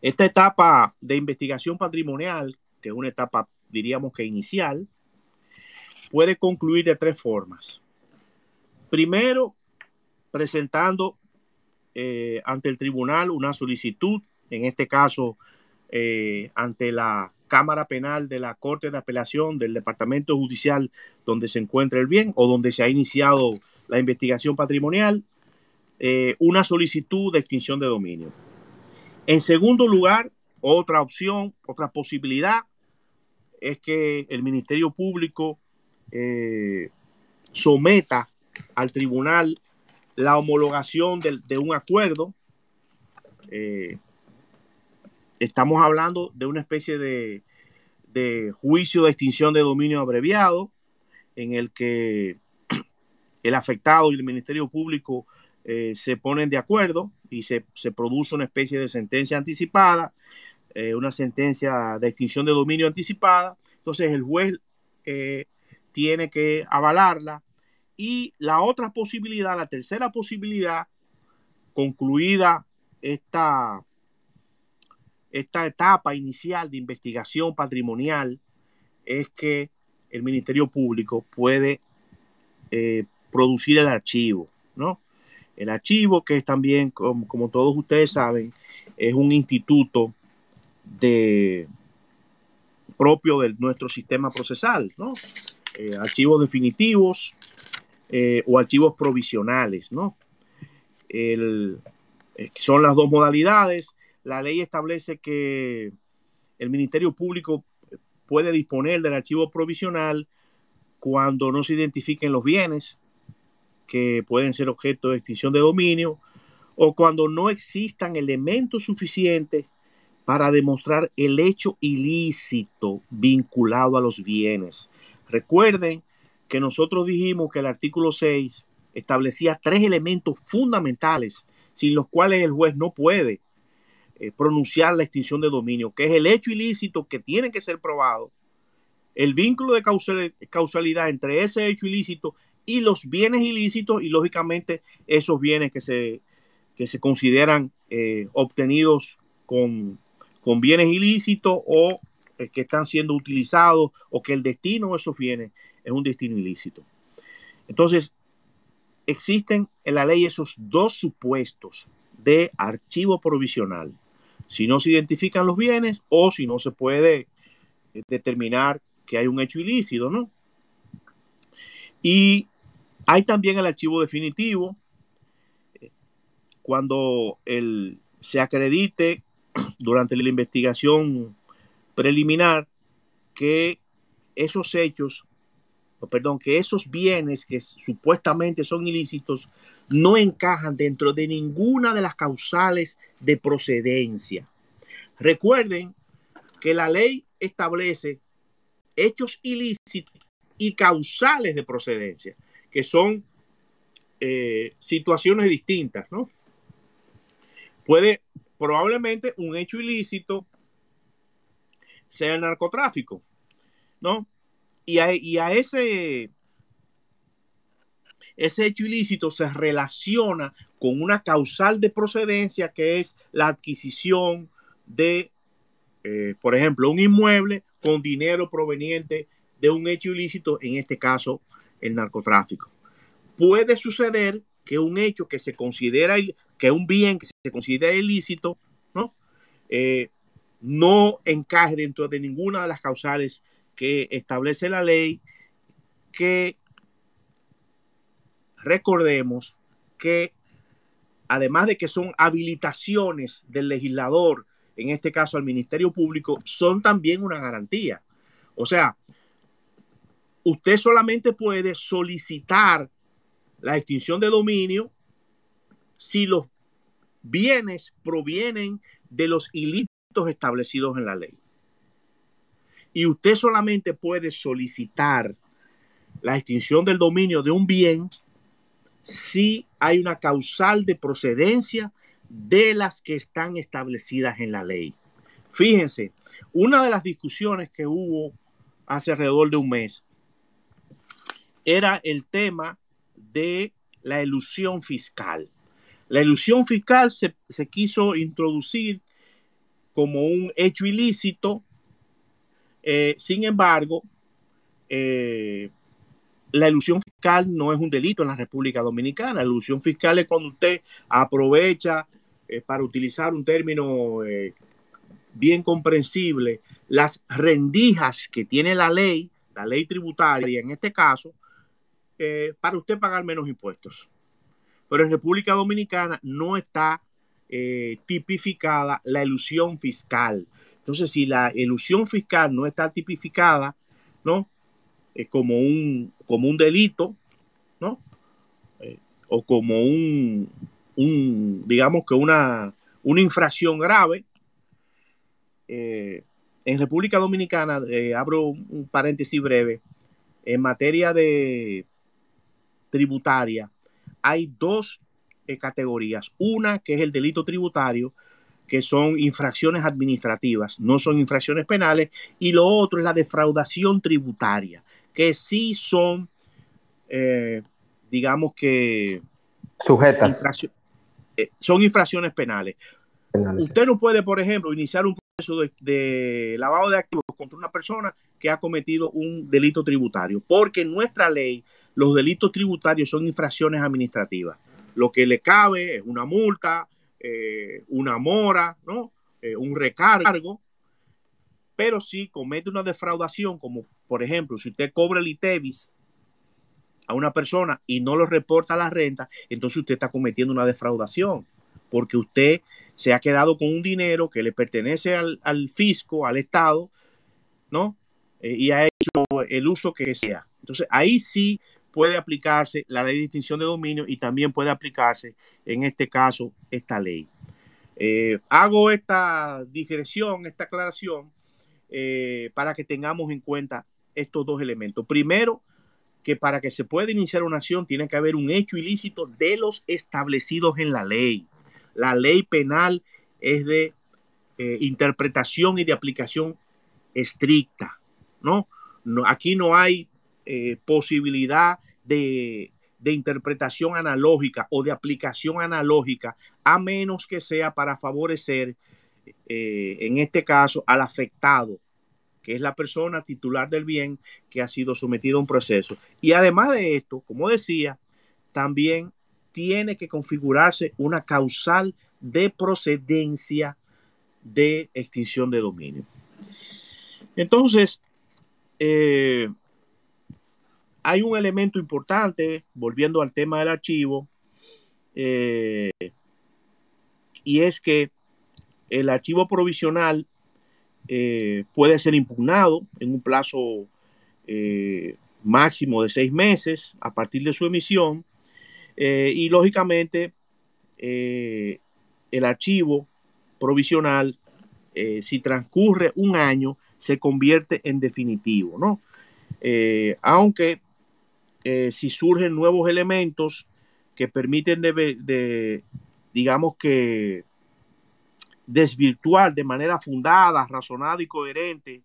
esta etapa de investigación patrimonial, que es una etapa, diríamos que inicial, puede concluir de tres formas. Primero, presentando eh, ante el tribunal una solicitud, en este caso eh, ante la Cámara Penal de la Corte de Apelación del Departamento Judicial donde se encuentra el bien o donde se ha iniciado la investigación patrimonial, eh, una solicitud de extinción de dominio. En segundo lugar, otra opción, otra posibilidad es que el Ministerio Público eh, someta al tribunal la homologación de, un acuerdo. Eh, estamos hablando de una especie de, de, juicio de extinción de dominio abreviado en el que el afectado y el Ministerio Público eh, se ponen de acuerdo y se, se, produce una especie de sentencia anticipada, eh, una sentencia de extinción de dominio anticipada. Entonces el juez eh, tiene que avalarla y la otra posibilidad, la tercera posibilidad, concluida esta, esta etapa inicial de investigación patrimonial, es que el Ministerio Público puede producir el archivo, ¿no? El archivo, que es también, como, como todos ustedes saben, es un instituto propio de nuestro sistema procesal, ¿no? Eh, archivos definitivos, eh, o archivos provisionales, ¿no? Eh, son las dos modalidades. La ley establece que el Ministerio Público puede disponer del archivo provisional cuando no se identifiquen los bienes que pueden ser objeto de extinción de dominio o cuando no existan elementos suficientes para demostrar el hecho ilícito vinculado a los bienes. Recuerden que nosotros dijimos que el artículo 6 establecía tres elementos fundamentales sin los cuales el juez no puede eh, pronunciar la extinción de dominio, que es el hecho ilícito que tiene que ser probado, el vínculo de causalidad entre ese hecho ilícito y los bienes ilícitos y lógicamente esos bienes que se, que se consideran eh, obtenidos con, con, bienes ilícitos o eh, que están siendo utilizados o que el destino de esos bienes es un destino ilícito. Entonces, existen en la ley esos dos supuestos de archivo provisional. Si no se identifican los bienes o si no se puede eh, determinar que hay un hecho ilícito, ¿no? Y hay también el archivo definitivo, cuando se acredite [CLEARS THROAT] durante la investigación preliminar que esos hechos, perdón, que esos bienes que supuestamente son ilícitos no encajan dentro de ninguna de las causales de procedencia. Recuerden que la ley establece hechos ilícitos y causales de procedencia, que son eh, situaciones distintas, ¿no? Puede, probablemente un hecho ilícito sea el narcotráfico, ¿no? Y a, ese, ese hecho ilícito se relaciona con una causal de procedencia que es la adquisición de, eh, por ejemplo, un inmueble con dinero proveniente de un hecho ilícito, en este caso el narcotráfico. Puede suceder que un hecho que se considera, que un bien que se considera ilícito, ¿no? Eh, no encaje dentro de ninguna de las causales que establece la ley, que recordemos que además de que son habilitaciones del legislador, en este caso al Ministerio Público, son también una garantía. O sea, usted solamente puede solicitar la extinción de dominio si los bienes provienen de los ilícitos establecidos en la ley. Y usted solamente puede solicitar la extinción del dominio de un bien si hay una causal de procedencia de las que están establecidas en la ley. Fíjense, una de las discusiones que hubo hace alrededor de un mes era el tema de la ilusión fiscal. La ilusión fiscal se, quiso introducir como un hecho ilícito, eh, sin embargo, eh, la ilusión fiscal no es un delito en la República Dominicana. La ilusión fiscal es cuando usted aprovecha, eh, para utilizar un término bien comprensible, las rendijas que tiene la ley, la ley tributaria en este caso, eh, para usted pagar menos impuestos. Pero en República Dominicana no está eh, tipificada la ilusión fiscal. Entonces, si la ilusión fiscal no está tipificada, ¿no? Eh, como, un, como un delito, ¿no? o como un, un, digamos que una, una infracción grave, en República Dominicana, abro un paréntesis breve, en materia de tributaria, hay dos eh, categorías. Una que es el delito tributario, que son infracciones administrativas, no son infracciones penales, y lo otro es la defraudación tributaria, que sí son, eh, digamos que... Sujetas. Eh, son infracciones penales. Usted no puede, por ejemplo, iniciar un proceso de, de, lavado de activos contra una persona que ha cometido un delito tributario, porque nuestra ley los delitos tributarios son infracciones administrativas. Lo que le cabe es una multa, eh, una mora, ¿no? Eh, un recargo. Pero si comete una defraudación, como por ejemplo, si usted cobra el ITEVIS a una persona y no lo reporta a la renta, entonces usted está cometiendo una defraudación, porque usted se ha quedado con un dinero que le pertenece al, fisco, al Estado, ¿no? Eh, y ha hecho el uso que sea. Entonces ahí sí puede aplicarse la ley de distinción de dominio y también puede aplicarse en este caso esta ley. Eh, hago esta digresión, esta aclaración, eh, para que tengamos en cuenta estos dos elementos. Primero, que para que se pueda iniciar una acción tiene que haber un hecho ilícito de los establecidos en la ley. La ley penal es de eh, interpretación y de aplicación estricta, ¿no? no aquí no hay posibilidad de, interpretación analógica o de aplicación analógica, a menos que sea para favorecer, eh, en este caso, al afectado, que es la persona titular del bien que ha sido sometido a un proceso. Y además de esto, como decía, también tiene que configurarse una causal de procedencia de extinción de dominio. Entonces, eh, hay un elemento importante, volviendo al tema del archivo, eh, y es que el archivo provisional eh, puede ser impugnado en un plazo máximo de seis meses a partir de su emisión, y lógicamente el archivo provisional, si transcurre un año, se convierte en definitivo, ¿no? Eh, aunque eh, si surgen nuevos elementos que permiten de, digamos que desvirtuar de manera fundada, razonada y coherente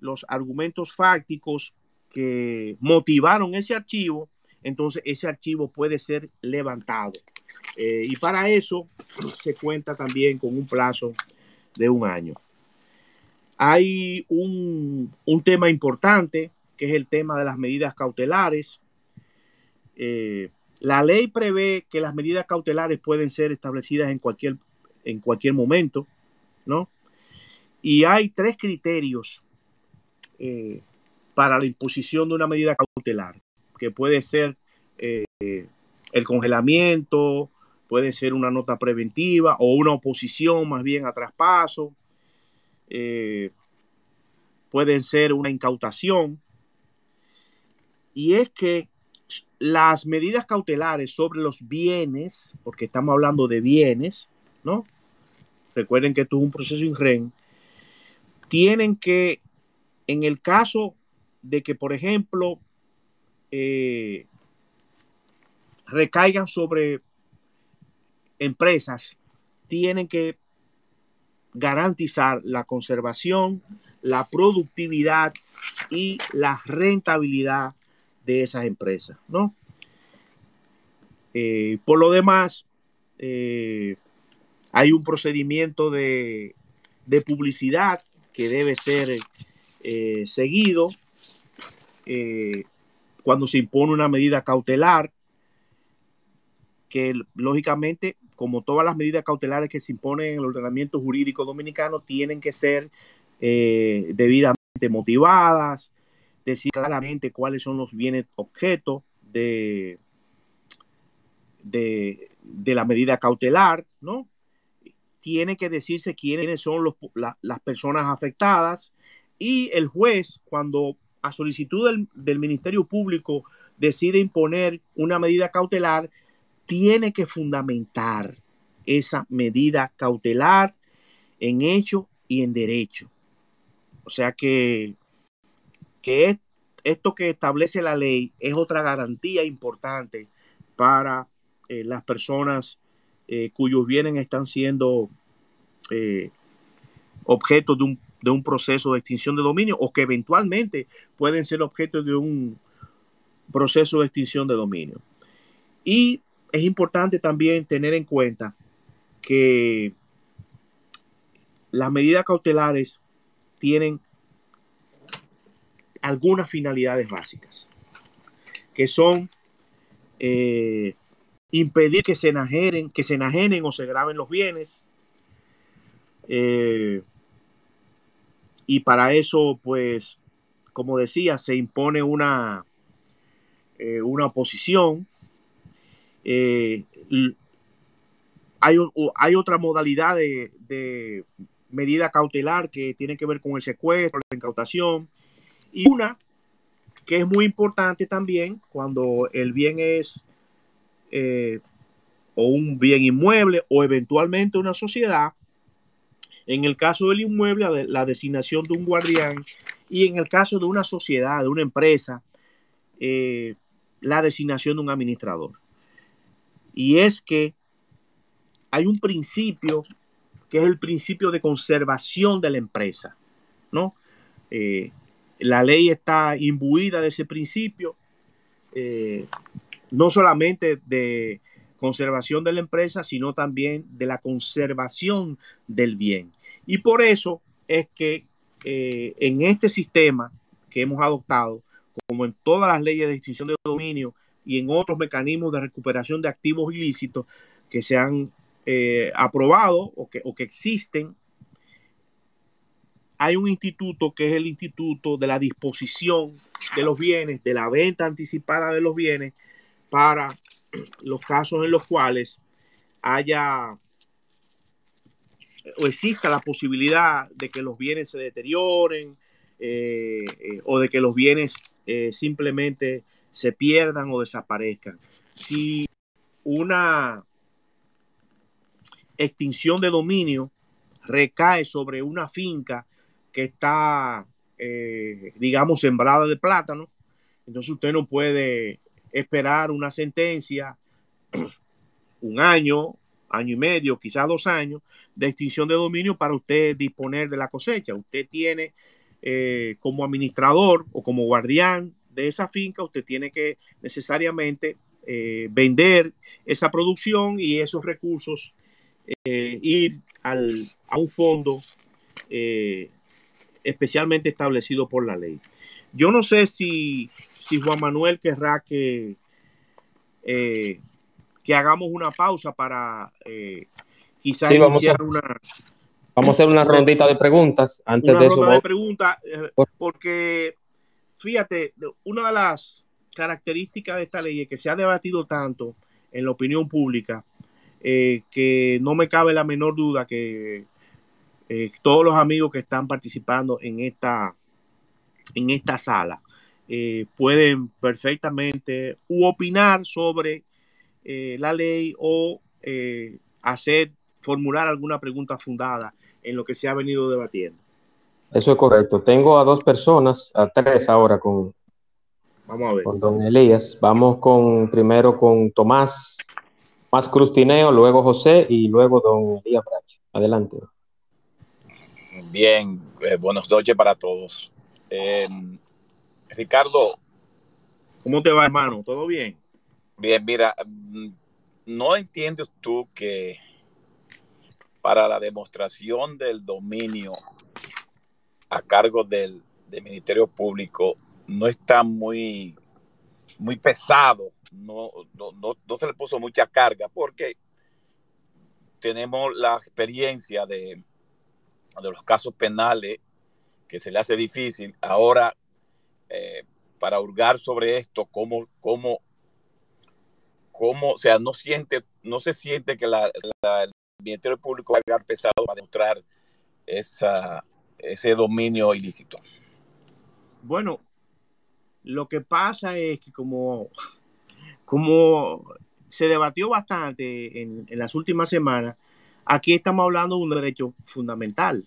los argumentos fácticos que motivaron ese archivo, entonces ese archivo puede ser levantado. Eh, y para eso se cuenta también con un plazo de un año hay un, tema importante que es el tema de las medidas cautelares. Eh, la ley prevé que las medidas cautelares pueden ser establecidas en cualquier, en cualquier momento, ¿no? Y hay tres criterios eh, para la imposición de una medida cautelar, que puede ser eh, el congelamiento, puede ser una nota preventiva o una oposición más bien a traspaso, eh, pueden ser una incautación. Y es que las medidas cautelares sobre los bienes, porque estamos hablando de bienes, ¿no? Recuerden que esto es un proceso INREN, tienen que, en el caso de que, por ejemplo, eh, recaigan sobre empresas, tienen que garantizar la conservación, la productividad y la rentabilidad de esas empresas, ¿no? Eh, por lo demás, eh, hay un procedimiento de, publicidad que debe ser eh, seguido cuando se impone una medida cautelar que lógicamente como todas las medidas cautelares que se imponen en el ordenamiento jurídico dominicano, tienen que ser debidamente motivadas, decir claramente cuáles son los bienes objeto de, de, la medida cautelar, ¿no? Tiene que decirse quiénes son las personas afectadas y el juez, cuando a solicitud del, del Ministerio Público decide imponer una medida cautelar, tiene que fundamentar esa medida cautelar en hecho y en derecho. O sea que, que esto que establece la ley es otra garantía importante para eh, las personas eh, cuyos bienes están siendo eh, objeto de un, de un proceso de extinción de dominio o que eventualmente pueden ser objeto de un proceso de extinción de dominio. Y es importante también tener en cuenta que las medidas cautelares tienen algunas finalidades básicas, que son eh, impedir que se enajenen, que se enajenen o se graben los bienes. Eh, y para eso, pues, como decía, se impone una, eh, una oposición hay, hay, otra modalidad de, medida cautelar que tiene que ver con el secuestro, la incautación, y una que es muy importante también cuando el bien es eh, o un bien inmueble o eventualmente una sociedad. En el caso del inmueble, la designación de un guardián y en el caso de una sociedad, de una empresa, eh, la designación de un administrador. Y es que hay un principio que es el principio de conservación de la empresa, ¿no? Eh, la ley está imbuida de ese principio, eh, no solamente de conservación de la empresa, sino también de la conservación del bien. Y por eso es que eh, en este sistema que hemos adoptado, como en todas las leyes de extinción de dominio y en otros mecanismos de recuperación de activos ilícitos que se han eh, aprobado o que, o que existen, hay un instituto que es el instituto de la disposición de los bienes, de la venta anticipada de los bienes para [CLEARS THROAT] los casos en los cuales haya o exista la posibilidad de que los bienes se deterioren eh, eh, o de que los bienes eh, simplemente se pierdan o desaparezcan. Si una extinción de dominio recae sobre una finca que está, digamos, sembrada de plátano, entonces usted no puede esperar una sentencia, [CLEARS THROAT] un año, año y medio, quizás dos años de extinción de dominio para usted disponer de la cosecha. Usted tiene eh, como administrador o como guardián de esa finca, usted tiene que necesariamente eh, vender esa producción y esos recursos eh, ir al, a un fondo especialmente establecido por la ley. Yo no sé si, si Juan Manuel querrá que, eh, que hagamos una pausa para eh, quizás iniciar una. Vamos a hacer una rondita de preguntas antes de ronda de preguntas, eh, porque fíjate, una de las características de esta ley es que se ha debatido tanto en la opinión pública que no me cabe la menor duda que todos los amigos que están participando en esta en esta sala. Eh, pueden perfectamente opinar sobre eh, la ley o eh, hacer, formular alguna pregunta fundada en lo que se ha venido debatiendo. Eso es correcto. Tengo a dos personas, a tres ahora con, Vamos a ver. con don Elías. Vamos con primero con Tomás, Tomás Crustineo, luego José y luego don Elías Brache. Adelante. Bien, buenas noches para todos. Eh, Ricardo. ¿Cómo te va, hermano? ¿Todo bien? Bien, mira, mm, ¿no entiendes tú que para la demostración del dominio a cargo del, Ministerio Público no está muy, muy pesado, no, no, se le puso mucha carga, porque tenemos la experiencia de, de los casos penales que se le hace difícil. Ahora, eh, para hurgar sobre esto, cómo, cómo, cómo, o sea, no siente, no se siente que la, el Ministerio Público va a llegar pesado para demostrar esa, ese dominio ilícito. Bueno, lo que pasa es que como, como se debatió bastante en, en las últimas semanas, aquí estamos hablando de un derecho fundamental.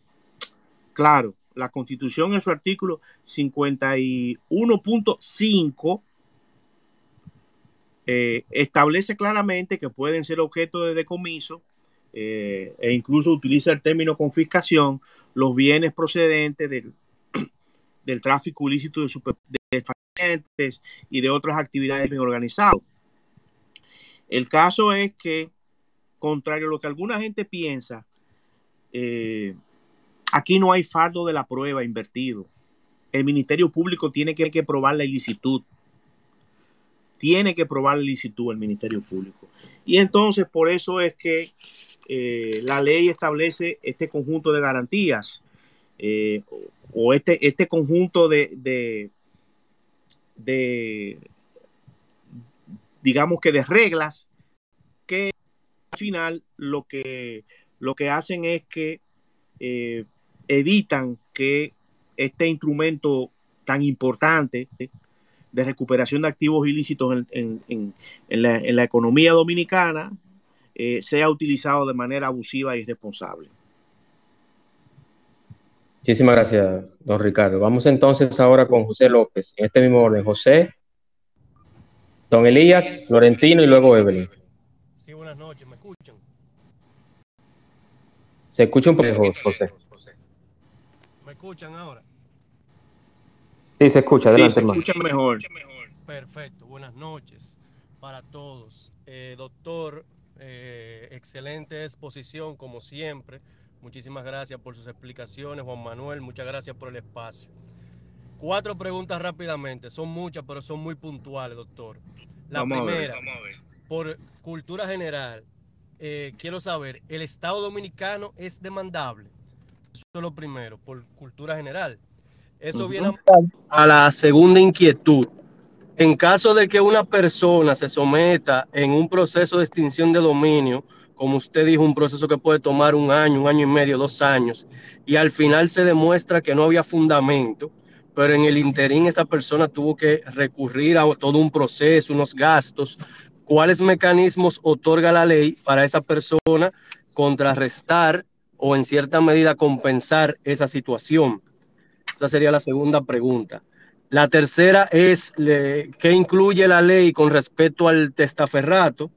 Claro, la Constitución en su artículo 51.5 eh, establece claramente que pueden ser objeto de decomiso eh, e incluso utiliza el término confiscación los bienes procedentes del, [CLEARS THROAT] del tráfico ilícito de, de y de otras actividades bien organizadas. El caso es que, contrario a lo que alguna gente piensa, eh, Aquí no hay fardo de la prueba invertido. El Ministerio Público tiene que, probar la ilicitud. Tiene que probar la ilicitud el Ministerio Público. Y entonces por eso es que eh, la ley establece este conjunto de garantías eh, o este, este conjunto de, de, digamos que de reglas final lo que, lo que hacen es que eh, evitan que este instrumento tan importante de recuperación de activos ilícitos en, la, economía dominicana eh, sea utilizado de manera abusiva e irresponsable. Muchísimas gracias, don Ricardo. Vamos entonces ahora con José López, en este mismo orden. José, don Elías, Florentino y luego Evelyn. Buenas noches, ¿me escuchan? Se escucha un poco lejos, José. ¿Me escuchan ahora? Sí, se escucha, adelante, Sí, se hermano. escucha mejor. Perfecto, buenas noches para todos. Eh, doctor, eh, excelente exposición como siempre. Muchísimas gracias por sus explicaciones, Juan Manuel. Muchas gracias por el espacio. Cuatro preguntas rápidamente. Son muchas, pero son muy puntuales, doctor. La Vamos a ver, primera, por cultura general, eh, quiero saber, ¿el Estado Dominicano es demandable? Eso es lo primero, por cultura general. Eso viene a a la segunda inquietud. En caso de que una persona se someta en un proceso de extinción de dominio, como usted dijo, un proceso que puede tomar un año, un año y medio, dos años, y al final se demuestra que no había fundamento, pero en el interín esa persona tuvo que recurrir a todo un proceso, unos gastos, ¿cuáles mecanismos otorga la ley para esa persona contrarrestar o en cierta medida compensar esa situación? Esa sería la segunda pregunta. La tercera es qué incluye la ley con respecto al testaferrato.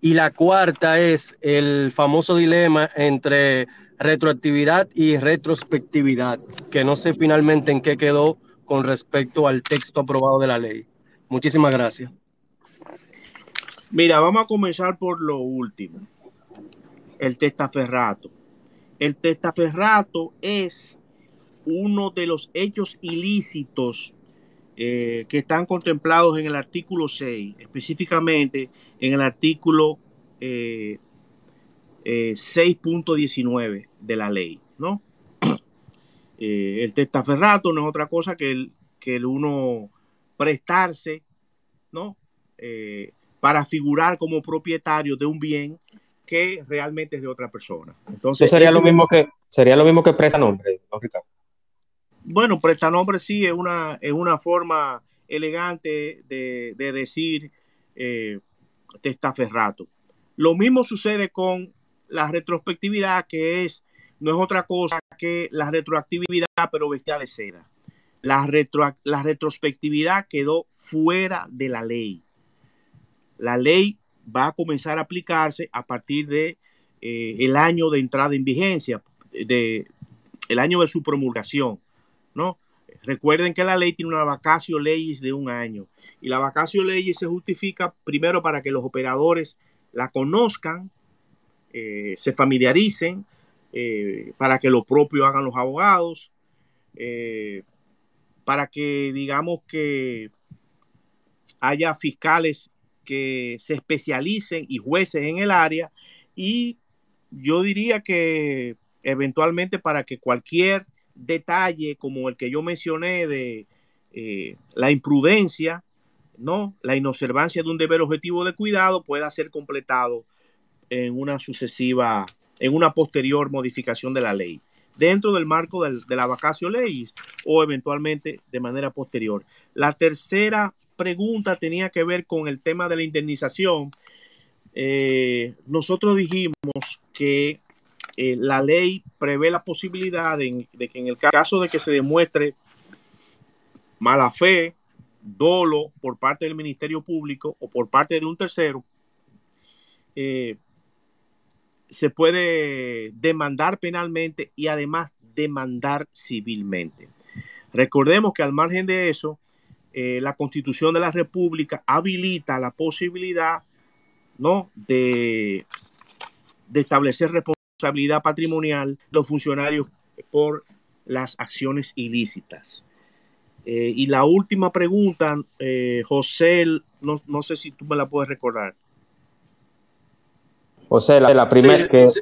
Y la cuarta es el famoso dilema entre retroactividad y retrospectividad, que no sé finalmente en qué quedó con respecto al texto aprobado de la ley. Muchísimas gracias. Mira, vamos a comenzar por lo último. El testaferrato. El testaferrato es uno de los hechos ilícitos eh, que están contemplados en el artículo 6, específicamente en el artículo eh, eh, 6.19 de la ley, ¿no? [CLEARS THROAT] Eh, el testaferrato no es otra cosa que el, que el uno prestarse, ¿no? Eh, para figurar como propietario de un bien que realmente es de otra persona. Entonces, Eso sería lo mismo que sería lo mismo que presta nombre, ¿no, Ricardo? Bueno, prestanombre sí es una, es una forma elegante de, de decir eh, testaferrato. Lo mismo sucede con la retrospectividad, que es, no es otra cosa que la retroactividad, pero vestida de seda. La, retro, la retrospectividad quedó fuera de la ley. La ley va a comenzar a aplicarse a partir de eh, el año de entrada en vigencia, de, el año de su promulgación. ¿no? Recuerden que la ley tiene una vacacio leyes de un año y la vacacio leyes se justifica primero para que los operadores la conozcan, eh, se familiaricen, eh, para que lo propio hagan los abogados, para que digamos que haya fiscales que se especialicen y jueces en el área y yo diría que eventualmente para que cualquier detalle como el que yo mencioné de eh, la imprudencia, ¿no? la inobservancia de un deber objetivo de cuidado pueda ser completado en una sucesiva, en una posterior modificación de la ley, dentro del marco del, de la vacacio leyes o eventualmente de manera posterior. La tercera pregunta tenía que ver con el tema de la indemnización. Eh, nosotros dijimos que eh, la ley prevé la posibilidad de, que en el caso de que se demuestre mala fe, dolo por parte del Ministerio Público o por parte de un tercero, eh, se puede demandar penalmente y además demandar civilmente. Recordemos que al margen de eso, eh, la Constitución de la República habilita la posibilidad ¿no? de, de establecer responsabilidad patrimonial de los funcionarios por las acciones ilícitas. Eh, y la última pregunta, eh, José, no, no, sé si tú me la puedes recordar. José, la, la primera sí, que, sí,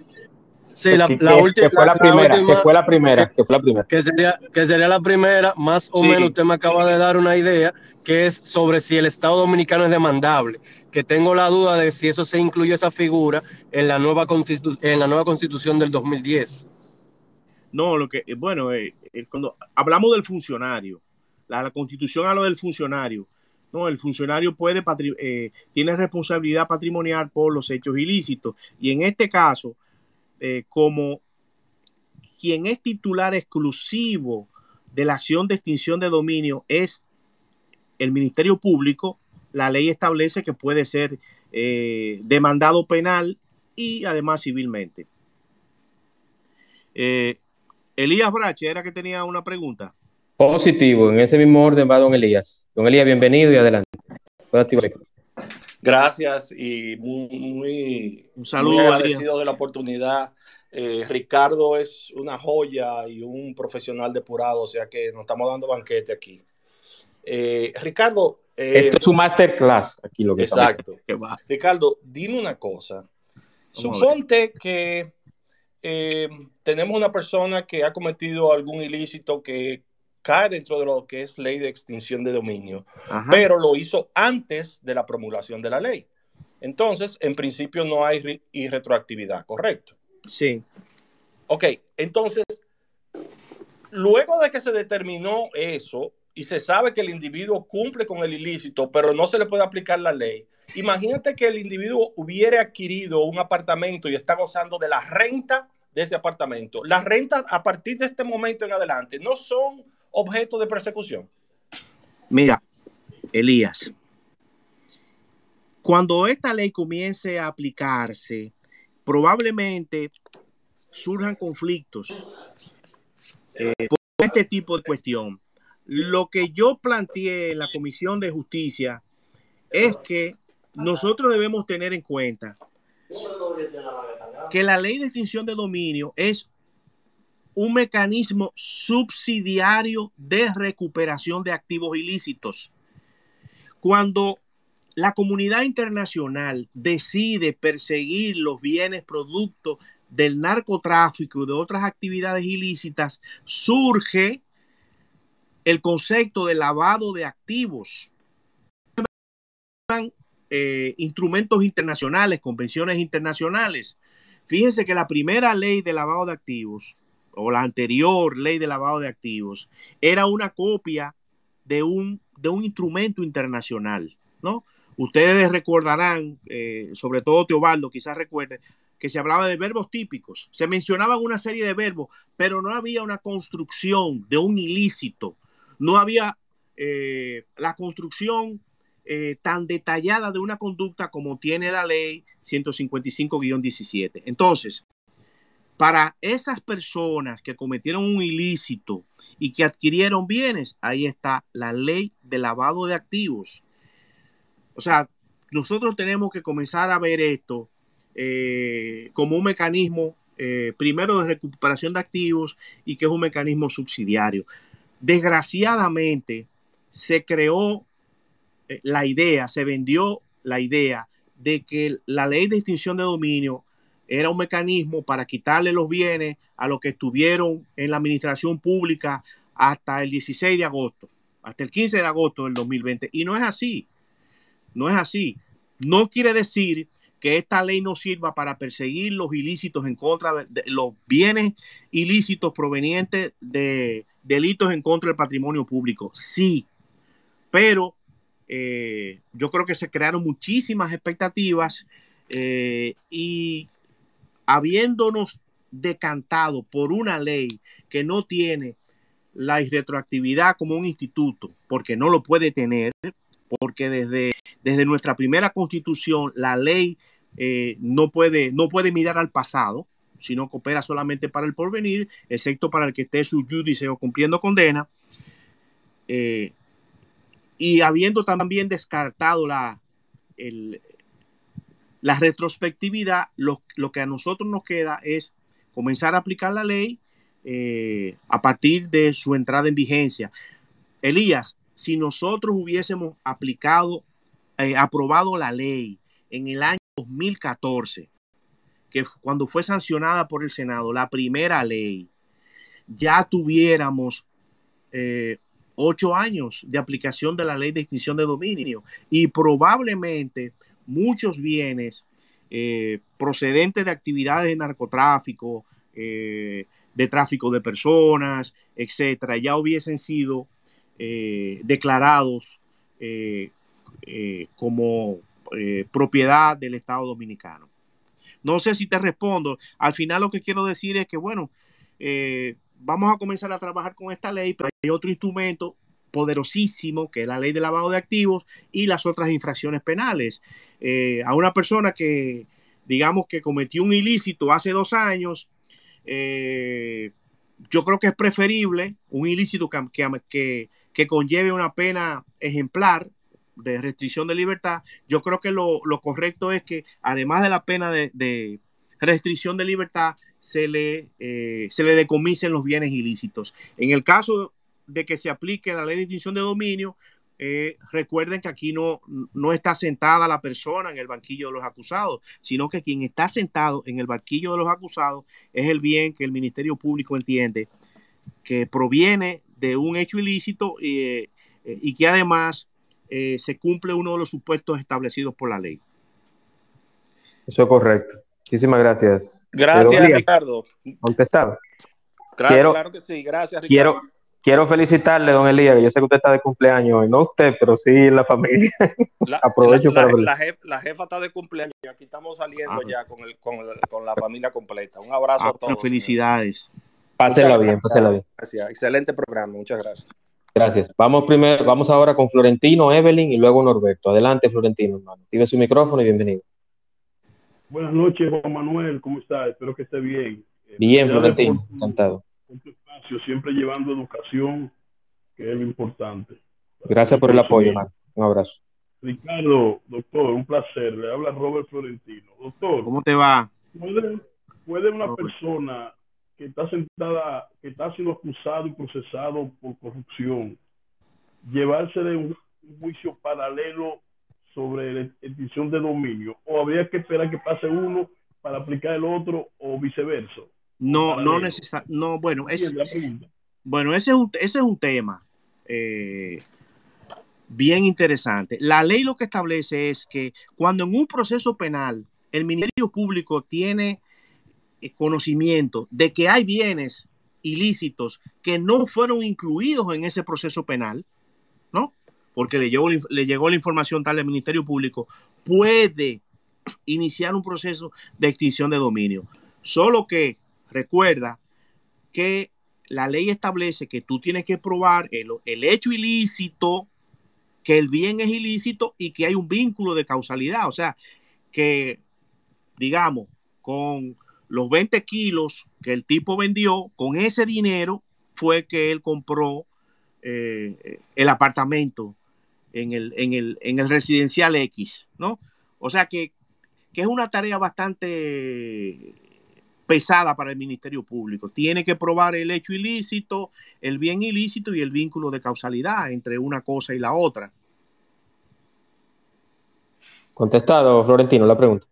sí, la, que, la que, última, que fue la, la primera, última, que fue la primera, que fue la primera. Que sería, que sería la primera, más o Sí. menos usted me acaba de dar una idea, que es sobre si el Estado Dominicano es demandable. Que tengo la duda de si eso se incluyó esa figura en la nueva, constitu en la nueva constitución del 2010. No, lo que, bueno, eh, eh, cuando hablamos del funcionario, la, la constitución habla del funcionario. No, el funcionario puede eh, tiene responsabilidad patrimonial por los hechos ilícitos. Y en este caso, eh, como quien es titular exclusivo de la acción de extinción de dominio es el Ministerio Público, la ley establece que puede ser eh, demandado penal y además civilmente. Eh, Elías Brache era que tenía una pregunta. Positivo, en ese mismo orden va don Elías. Don Elías, bienvenido y adelante. Gracias y muy, muy, Un saludo, muy agradecido de la oportunidad. Eh, Ricardo es una joya y un profesional depurado, o sea que nos estamos dando banquete aquí. Eh, Ricardo, eh, Esto es un masterclass aquí lo que exacto. [LAUGHS] Que va. Ricardo, dime una cosa. Vamos Suponte que eh, tenemos una persona que ha cometido algún ilícito que cae dentro de lo que es ley de extinción de dominio, Ajá. pero lo hizo antes de la promulgación de la ley. Entonces, en principio no hay re- irretroactividad, ¿correcto? Sí. Ok, entonces, luego de que se determinó eso y se sabe que el individuo cumple con el ilícito, pero no se le puede aplicar la ley, imagínate que el individuo hubiera adquirido un apartamento y está gozando de la renta de ese apartamento. Las rentas a partir de este momento en adelante no son objeto de persecución. Mira, Elías, cuando esta ley comience a aplicarse, probablemente surjan conflictos eh, por este tipo de cuestión. Lo que yo planteé en la Comisión de Justicia es que nosotros debemos tener en cuenta que la ley de extinción de dominio es un mecanismo subsidiario de recuperación de activos ilícitos. Cuando la comunidad internacional decide perseguir los bienes producto del narcotráfico y de otras actividades ilícitas, surge el concepto de lavado de activos. Eh, instrumentos internacionales, convenciones internacionales. Fíjense que la primera ley de lavado de activos o la anterior ley de lavado de activos era una copia de un, de un instrumento internacional, ¿no? Ustedes recordarán, eh, sobre todo Teobaldo, quizás recuerde, que se hablaba de verbos típicos. Se mencionaban una serie de verbos, pero no había una construcción de un ilícito. No había eh, la construcción eh, tan detallada de una conducta como tiene la ley 155-17. Entonces, para esas personas que cometieron un ilícito y que adquirieron bienes, ahí está la ley de lavado de activos. O sea, nosotros tenemos que comenzar a ver esto eh, como un mecanismo, eh, primero de recuperación de activos y que es un mecanismo subsidiario. Desgraciadamente, se creó eh, la idea, se vendió la idea de que la ley de extinción de dominio era un mecanismo para quitarle los bienes a los que estuvieron en la administración pública hasta el 16 de agosto, hasta el 15 de agosto del 2020. Y no es así, no es así. No quiere decir que esta ley no sirva para perseguir los ilícitos en contra de los bienes ilícitos provenientes de delitos en contra del patrimonio público. Sí, pero eh, yo creo que se crearon muchísimas expectativas eh, y habiéndonos decantado por una ley que no tiene la irretroactividad como un instituto, porque no lo puede tener, porque desde, desde nuestra primera constitución la ley eh, no, puede, no puede mirar al pasado, sino coopera solamente para el porvenir, excepto para el que esté su judice o cumpliendo condena. Eh, y habiendo también descartado la, el, la retrospectividad, lo, lo, que a nosotros nos queda es comenzar a aplicar la ley eh, a partir de su entrada en vigencia. Elías, si nosotros hubiésemos aplicado, eh, aprobado la ley en el año 2014, que cuando fue sancionada por el Senado, la primera ley, ya tuviéramos eh, ocho años de aplicación de la ley de extinción de dominio y probablemente muchos bienes eh, procedentes de actividades de narcotráfico, eh, de tráfico de personas, etcétera, ya hubiesen sido eh, declarados como propiedad del Estado Dominicano. No sé si te respondo. Al final lo que quiero decir es que, bueno, vamos a comenzar a trabajar con esta ley, pero hay otro instrumento poderosísimo, que es la ley de lavado de activos y las otras infracciones penales. Eh, a una persona que, digamos, que cometió un ilícito hace dos años, eh, yo creo que es preferible un ilícito que, que, que, conlleve una pena ejemplar de restricción de libertad. Yo creo que lo, lo correcto es que además de la pena de, de restricción de libertad, se le, eh, se le decomisen los bienes ilícitos. En el caso de que se aplique la ley de extinción de dominio, eh, recuerden que aquí no, no está sentada la persona en el banquillo de los acusados, sino que quien está sentado en el banquillo de los acusados es el bien que el Ministerio Público entiende que proviene de un hecho ilícito eh, y que además eh, se cumple uno de los supuestos establecidos por la ley. Eso es correcto. Muchísimas gracias. Gracias, Ricardo. Contestado. Claro, quiero, claro que sí. Gracias, Ricardo. Quiero, quiero felicitarle, don Elías, que yo sé que usted está de cumpleaños hoy, no usted, pero sí la familia. La, [LAUGHS] Aprovecho la, para la, jefa, la, jefa, está de cumpleaños y aquí estamos saliendo ah, ya con, el, con, el, con, la familia completa. Un abrazo ah, a todos. Felicidades. Pásela bien, pásela bien. Gracias. Excelente programa, muchas gracias. Gracias. Vamos primero, vamos ahora con Florentino, Evelyn y luego Norberto. Adelante, Florentino, hermano. Active su micrófono y bienvenido. Buenas noches, Juan Manuel. ¿Cómo está? Espero que esté bien. Bien, Florentino. Encantado. Siempre llevando educación que es lo importante. Gracias por el apoyo, hermano. Un abrazo. Ricardo, doctor, un placer. Le habla Robert Florentino. Doctor, ¿cómo te va? ¿Puede, puede una persona que está sentada, que está siendo acusado y procesado por corrupción, llevarse de un, juicio paralelo sobre la extinción de dominio? ¿O habría que esperar que pase uno para aplicar el otro o viceversa? No, no necesariamente. No, bueno, es, bueno ese, es un, ese es un tema. Eh, bien interesante. La ley lo que establece es que cuando en un proceso penal el Ministerio Público tiene eh, conocimiento de que hay bienes ilícitos que no fueron incluidos en ese proceso penal, ¿no? Porque le llegó, le llegó la información tal al Ministerio Público, puede iniciar un proceso de extinción de dominio. Solo que recuerda que la ley establece que tú tienes que probar el, el, hecho ilícito, que el bien es ilícito y que hay un vínculo de causalidad. O sea, que, digamos, con los 20 kilos que el tipo vendió, con ese dinero fue que él compró eh, el apartamento en el, en, el, en el residencial X, ¿no? O sea que, que es una tarea bastante pesada para el Ministerio Público. Tiene que probar el hecho ilícito, el bien ilícito y el vínculo de causalidad entre una cosa y la otra. Contestado, Florentino, la pregunta.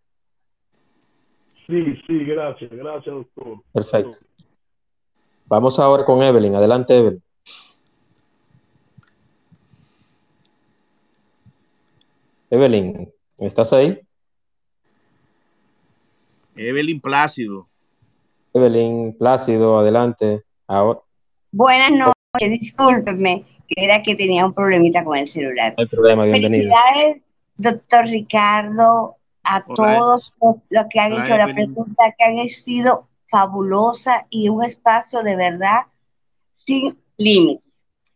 Sí, sí, gracias, gracias, doctor. Perfecto. Vamos ahora con Evelyn. Adelante, Evelyn. Evelyn, ¿estás ahí? Evelyn Plácido. Evelyn Plácido, adelante. Ahora. Buenas noches, discúlpeme, que era que tenía un problemita con el celular. No hay problema, bienvenido. Felicidades, doctor Ricardo, a todos los que han hecho la pregunta, que han sido fabulosa y un espacio de verdad sin límites.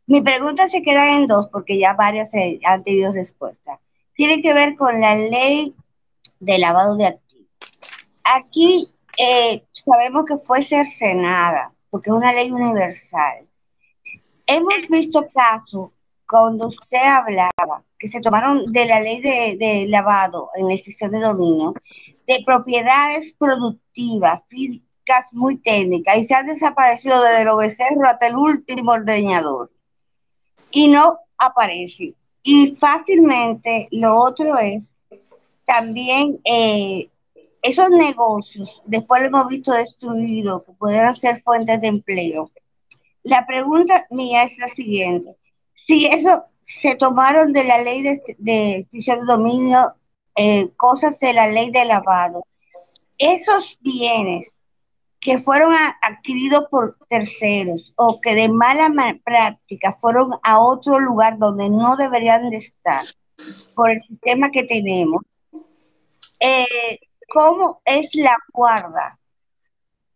Mi pregunta se queda en dos, porque ya varias han tenido respuesta. Tiene que ver con la ley de lavado de activos. Aquí eh, sabemos que fue cercenada, porque es una ley universal. Hemos visto casos cuando usted hablaba que se tomaron de la ley de, lavado en la excepción de dominio, de propiedades productivas, físicas muy técnicas, y se han desaparecido desde los becerros hasta el último ordeñador. Y no aparece. Y fácilmente lo otro es también eh, esos negocios, después lo hemos visto destruidos, que pudieran ser fuentes de empleo. La pregunta mía es la siguiente. Si eso se tomaron de la ley de, de de dominio, eh, cosas de la ley de lavado, esos bienes que fueron adquiridos por terceros o que de mala práctica fueron a otro lugar donde no deberían de estar por el sistema que tenemos, eh, cómo es la guarda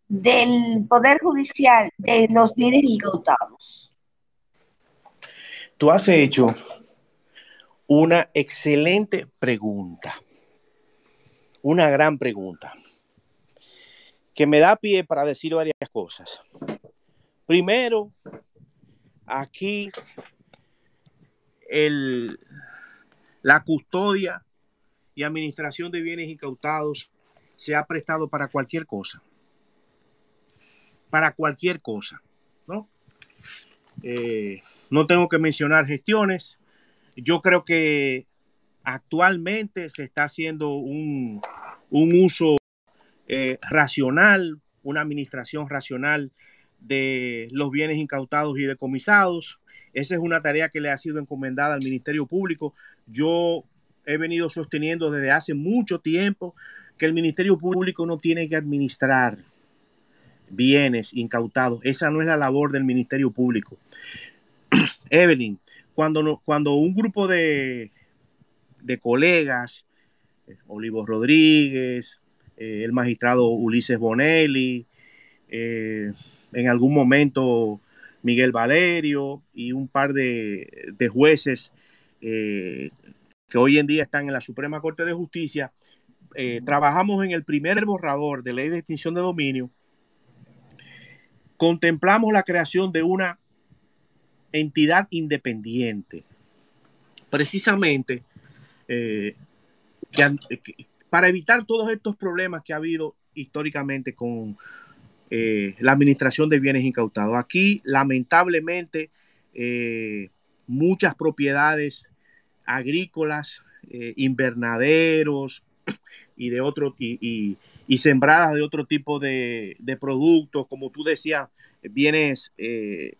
del Poder Judicial de los bienes incautados. Tú has hecho una excelente pregunta, una gran pregunta. que me da pie para decir varias cosas. Primero, aquí el, la custodia y administración de bienes incautados se ha prestado para cualquier cosa. Para cualquier cosa, ¿no? Eh, no tengo que mencionar gestiones. Yo creo que actualmente se está haciendo un, un uso eh, racional, una administración racional de los bienes incautados y decomisados. Esa es una tarea que le ha sido encomendada al Ministerio Público. Yo he venido sosteniendo desde hace mucho tiempo que el Ministerio Público no tiene que administrar bienes incautados. Esa no es la labor del Ministerio Público. [CLEARS THROAT] Evelyn, cuando, cuando un grupo de, de colegas, eh, Olivo Rodríguez, eh, el magistrado Ulises Bonelli, eh, en algún momento Miguel Valerio y un par de, de jueces que hoy en día están en la Suprema Corte de Justicia, trabajamos en el primer borrador de ley de extinción de dominio, contemplamos la creación de una entidad independiente, precisamente eh, para evitar todos estos problemas que ha habido históricamente con eh, la administración de bienes incautados. Aquí, lamentablemente, eh, muchas propiedades agrícolas, invernaderos y de otro y, sembradas de otro tipo de, de, productos, como tú decías, bienes de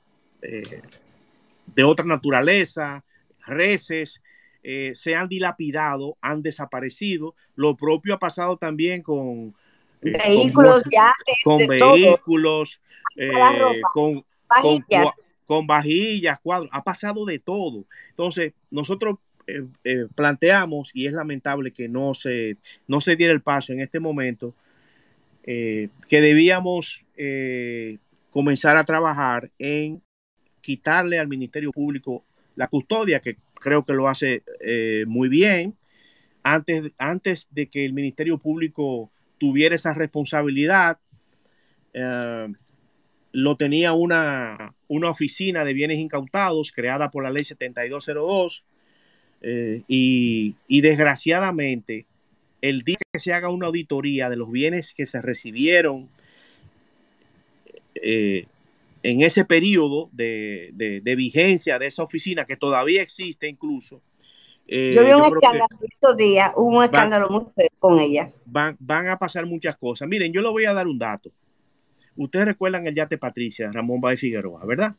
otra naturaleza, reses, eh, se han dilapidado, han desaparecido. Lo propio ha pasado también con eh, vehículos, con, con vehículos, eh, con, vajillas. Con, vajillas, cuadros, ha pasado de todo. Entonces, nosotros planteamos, y es lamentable que no se, no se diera el paso en este momento, que debíamos comenzar a trabajar en quitarle al Ministerio Público la custodia, que creo que lo hace eh, muy bien. Antes, antes de que el Ministerio Público tuviera esa responsabilidad, eh, lo tenía una, una, oficina de bienes incautados creada por la ley 7202 eh, y, y, desgraciadamente el día que se haga una auditoría de los bienes que se recibieron en ese periodo de, vigencia de esa oficina, que todavía existe incluso. Eh, yo vi un escándalo estos días, un escándalo muy feo con ella. Van, van a pasar muchas cosas. Miren, yo le voy a dar un dato. Ustedes recuerdan el yate Patricia, Ramón Baez Figueroa, ¿verdad?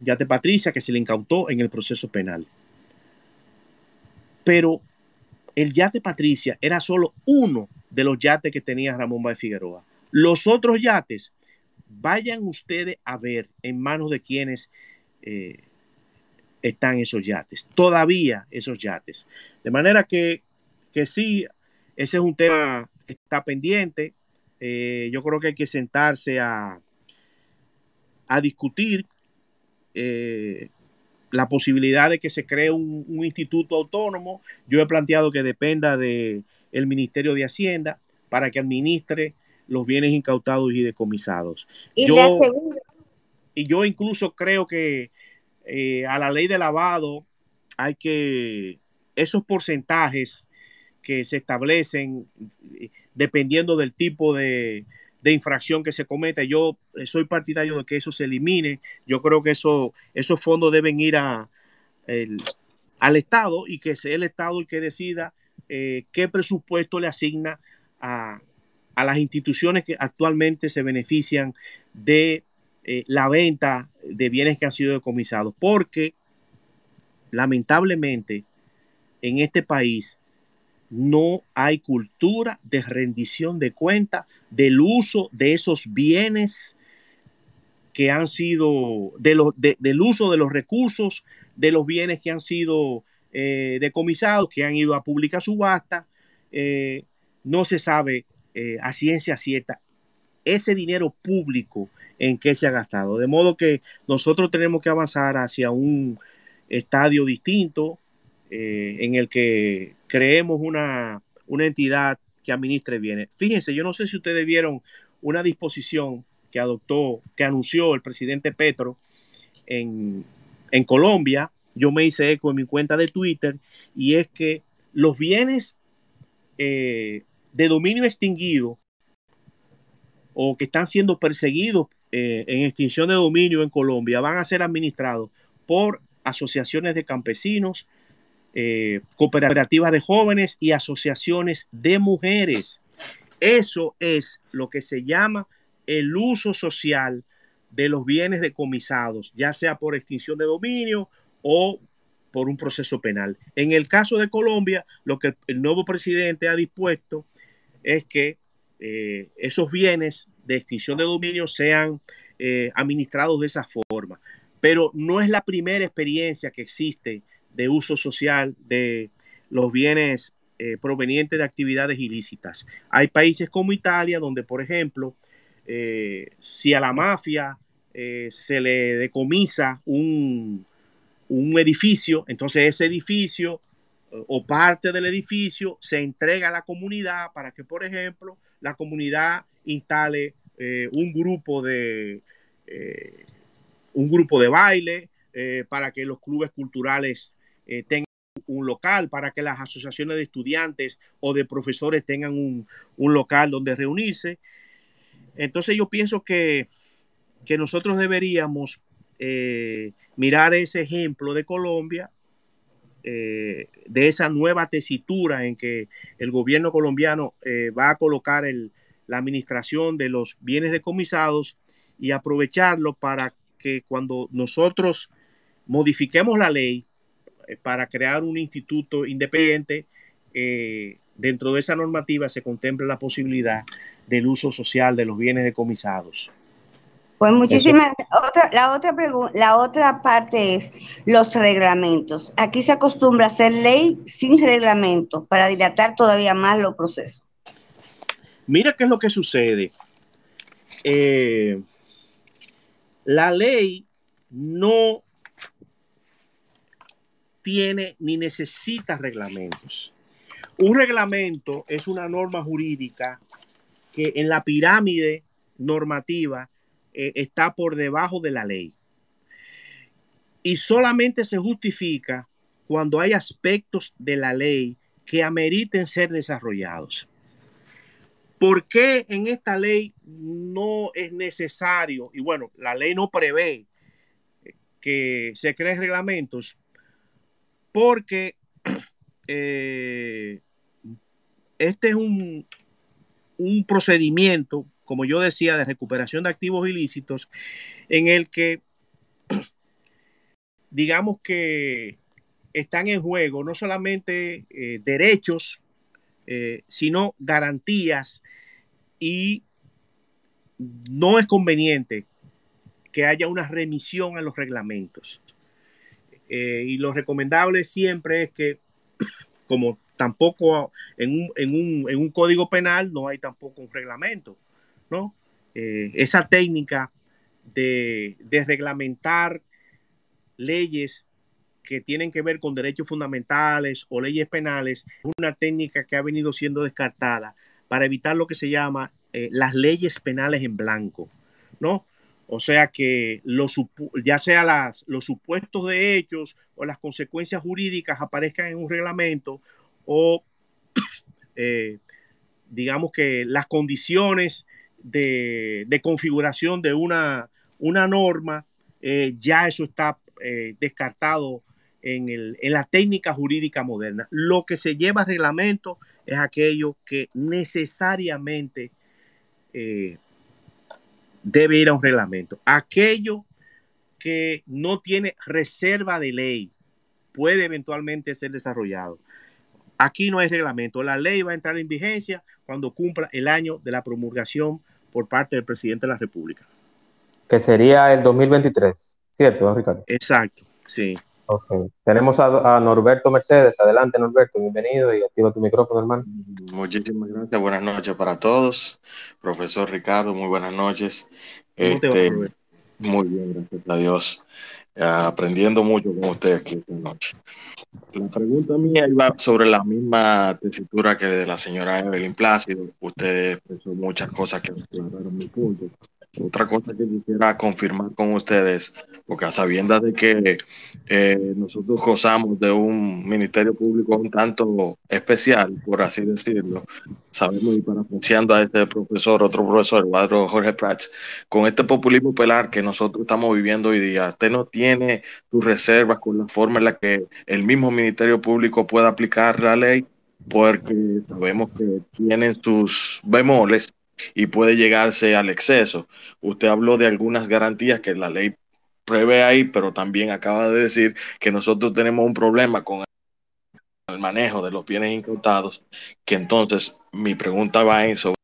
Yate Patricia que se le incautó en el proceso penal. Pero el yate Patricia era solo uno de los yates que tenía Ramón Baez Figueroa. Los otros yates vayan ustedes a ver en manos de quienes eh, están esos yates, todavía esos yates. De manera que, que sí, ese es un tema que está pendiente. Eh, yo creo que hay que sentarse a, a discutir eh, la posibilidad de que se cree un, un, instituto autónomo. Yo he planteado que dependa del el Ministerio de Hacienda para que administre los bienes incautados y decomisados. Y yo, y yo incluso creo que eh, a la ley de lavado hay que, esos porcentajes que se establecen eh, dependiendo del tipo de, de infracción que se cometa, yo eh, soy partidario de que eso se elimine. Yo creo que eso, esos fondos deben ir a, el, al Estado y que sea el Estado el que decida qué presupuesto le asigna a, a las instituciones que actualmente se benefician de eh, la venta de bienes que han sido decomisados, porque lamentablemente en este país no hay cultura de rendición de cuenta del uso de esos bienes que han sido, de del uso de los recursos, de los bienes que han sido eh, decomisados, que han ido a pública subasta. Eh, no se sabe eh, a ciencia cierta ese dinero público en que se ha gastado. De modo que nosotros tenemos que avanzar hacia un estadio distinto eh, en el que creemos una, una entidad que administre bienes. Fíjense, yo no sé si ustedes vieron una disposición que adoptó, que anunció el presidente Petro en, en Colombia. Yo me hice eco en mi cuenta de Twitter y es que los bienes eh, de dominio extinguido o que están siendo perseguidos eh, en extinción de dominio en Colombia van a ser administrados por asociaciones de campesinos, eh, cooperativas de jóvenes y asociaciones de mujeres. Eso es lo que se llama el uso social de los bienes decomisados, ya sea por extinción de dominio o por un proceso penal. En el caso de Colombia, lo que el nuevo presidente ha dispuesto es que eh, esos bienes de extinción de dominio sean eh, administrados de esa forma. Pero no es la primera experiencia que existe de uso social de los bienes eh, provenientes de actividades ilícitas. Hay países como Italia donde, por ejemplo, si a la mafia se le decomisa un, un edificio, entonces ese edificio o parte del edificio se entrega a la comunidad para que, por ejemplo, la comunidad instale eh, un grupo de eh, un grupo de baile eh, para que los clubes culturales tengan un local, para que las asociaciones de estudiantes o de profesores tengan un, un local donde reunirse. Entonces yo pienso que, que nosotros deberíamos mirar ese ejemplo de Colombia de esa nueva tesitura en que el gobierno colombiano va a colocar el, la administración de los bienes decomisados y aprovecharlo para que cuando nosotros modifiquemos la ley eh, para crear un instituto independiente, eh, dentro de esa normativa se contemple la posibilidad del uso social de los bienes decomisados. Pues muchísimas. Otra, la otra la otra parte es los reglamentos. Aquí se acostumbra a hacer ley sin reglamento para dilatar todavía más los procesos. Mira qué es lo que sucede. Eh, la ley no tiene ni necesita reglamentos. Un reglamento es una norma jurídica que en la pirámide normativa eh, está por debajo de la ley. Y solamente se justifica cuando hay aspectos de la ley que ameriten ser desarrollados. ¿Por qué en esta ley no es necesario? Y bueno, la ley no prevé que se creen reglamentos porque [CLEARS THROAT] eh, este es un, un procedimiento, como yo decía, de recuperación de activos ilícitos en el que [CLEARS THROAT] digamos que están en juego no solamente eh, derechos eh, sino garantías y no es conveniente que haya una remisión a los reglamentos. Eh, y lo recomendable siempre es que, [CLEARS THROAT] como tampoco en un, en un, en un código penal no hay tampoco un reglamento, ¿no? Eh, esa técnica de, de reglamentar leyes que tienen que ver con derechos fundamentales o leyes penales, es una técnica que ha venido siendo descartada para evitar lo que se llama eh, las leyes penales en blanco, ¿no? O sea que los, ya sea las, los supuestos de hechos o las consecuencias jurídicas aparezcan en un reglamento o [COUGHS] eh, digamos que las condiciones de, configuración de una, una norma, eh, ya eso está descartado en, la técnica jurídica moderna. Lo que se lleva a reglamento es aquello que necesariamente eh, debe ir a un reglamento. Aquello que no tiene reserva de ley puede eventualmente ser desarrollado. Aquí no hay reglamento. La ley va a entrar en vigencia cuando cumpla el año de la promulgación por parte del presidente de la República. Que sería el 2023, ¿cierto, Ricardo? Exacto, sí. Ok. Tenemos a, Norberto Mercedes. Adelante, Norberto, bienvenido y activa tu micrófono, hermano. Muchísimas gracias. Buenas noches para todos. Profesor Ricardo, muy buenas noches. Este, Muy bien, gracias a Dios. aprendiendo mucho con usted aquí esta noche. La pregunta mía iba sobre la misma tesitura que de la señora Evelyn Plácido. Usted expresó muchas cosas que aclararon mi punto. Otra cosa que quisiera confirmar con ustedes, porque a sabiendas de que eh, nosotros gozamos de un ministerio público un tanto especial, por así decirlo, sabemos y parafraseando a este profesor, otro profesor, Eduardo Jorge Prats, con este populismo pelar que nosotros estamos viviendo hoy día, usted no tiene sus reservas con la forma en la que el mismo ministerio público pueda aplicar la ley, porque sabemos que tienen sus bemoles y puede llegarse al exceso. Usted habló de algunas garantías que la ley prevé ahí, pero también acaba de decir que nosotros tenemos un problema con el manejo de los bienes incautados, que entonces mi pregunta va en sobre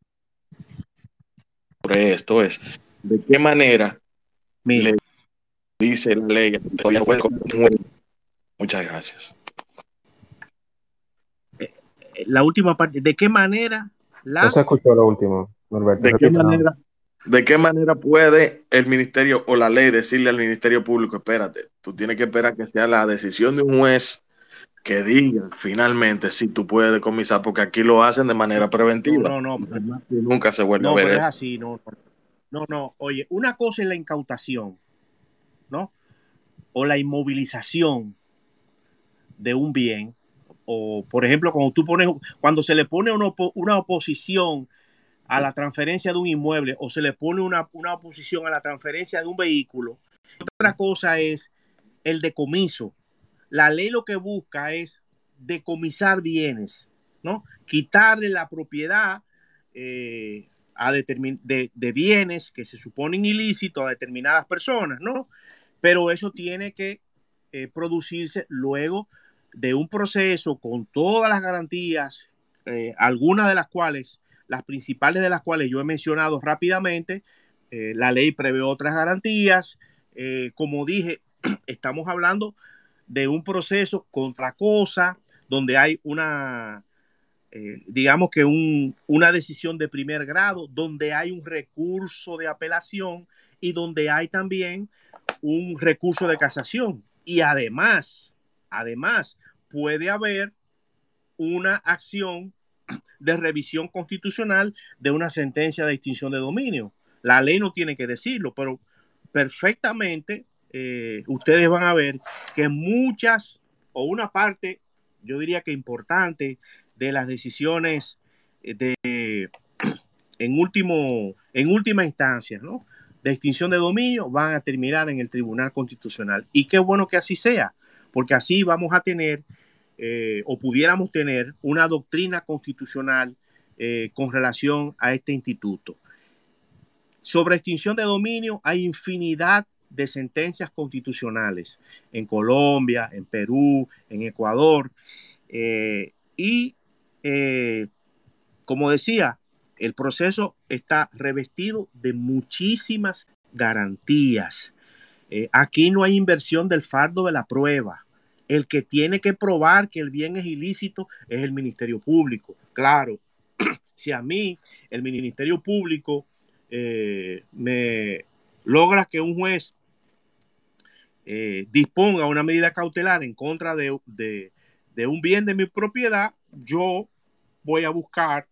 esto es, ¿de qué manera le dice la ley? Muchas gracias. Eh, la última parte, ¿de qué manera la... No se escuchó lo ¿De qué, manera, ¿De qué manera puede el ministerio o la ley decirle al ministerio público, espérate, tú tienes que esperar que sea la decisión de un juez que diga finalmente si tú puedes decomisar, porque aquí lo hacen de manera preventiva. No, no, no. nunca se vuelve no, a ver. Pero es así, no, no, no. Oye, una cosa es la incautación, ¿no? O la inmovilización de un bien. O, por ejemplo, cuando tú pones, cuando se le pone una, una oposición a la transferencia de un inmueble o se le pone una, una oposición a la transferencia de un vehículo. Otra cosa es el decomiso. La ley lo que busca es decomisar bienes, ¿no? Quitarle la propiedad eh, a de, de, bienes que se suponen ilícitos a determinadas personas, ¿no? Pero eso tiene que eh, producirse luego de un proceso con todas las garantías, eh, algunas de las cuales las principales de las cuales yo he mencionado rápidamente. Eh, la ley prevé otras garantías. Eh, como dije, [CLEARS THROAT] estamos hablando de un proceso contra cosa, donde hay una, eh, digamos que una decisión de primer grado, donde hay un recurso de apelación y donde hay también un recurso de casación. Y además, además, puede haber una acción de revisión constitucional de una sentencia de extinción de dominio. La ley no tiene que decirlo, pero perfectamente eh, ustedes van a ver que muchas o una parte, yo diría que importante, de las decisiones de, [CLEARS THROAT] en, último, en última instancia, ¿no? de extinción de dominio van a terminar en el Tribunal Constitucional. Y qué bueno que así sea, porque así vamos a tener eh, o pudiéramos tener una doctrina constitucional eh, con relación a este instituto. Sobre extinción de dominio hay infinidad de sentencias constitucionales en Colombia, en Perú, en Ecuador. Eh, y como decía, el proceso está revestido de muchísimas garantías. aquí no hay inversión del fardo de la prueba. El que tiene que probar que el bien es ilícito es el Ministerio Público. Claro, [CLEARS THROAT] si a mí el Ministerio Público eh, me logra que un juez eh, disponga una medida cautelar en contra de, un bien de mi propiedad, yo voy a buscar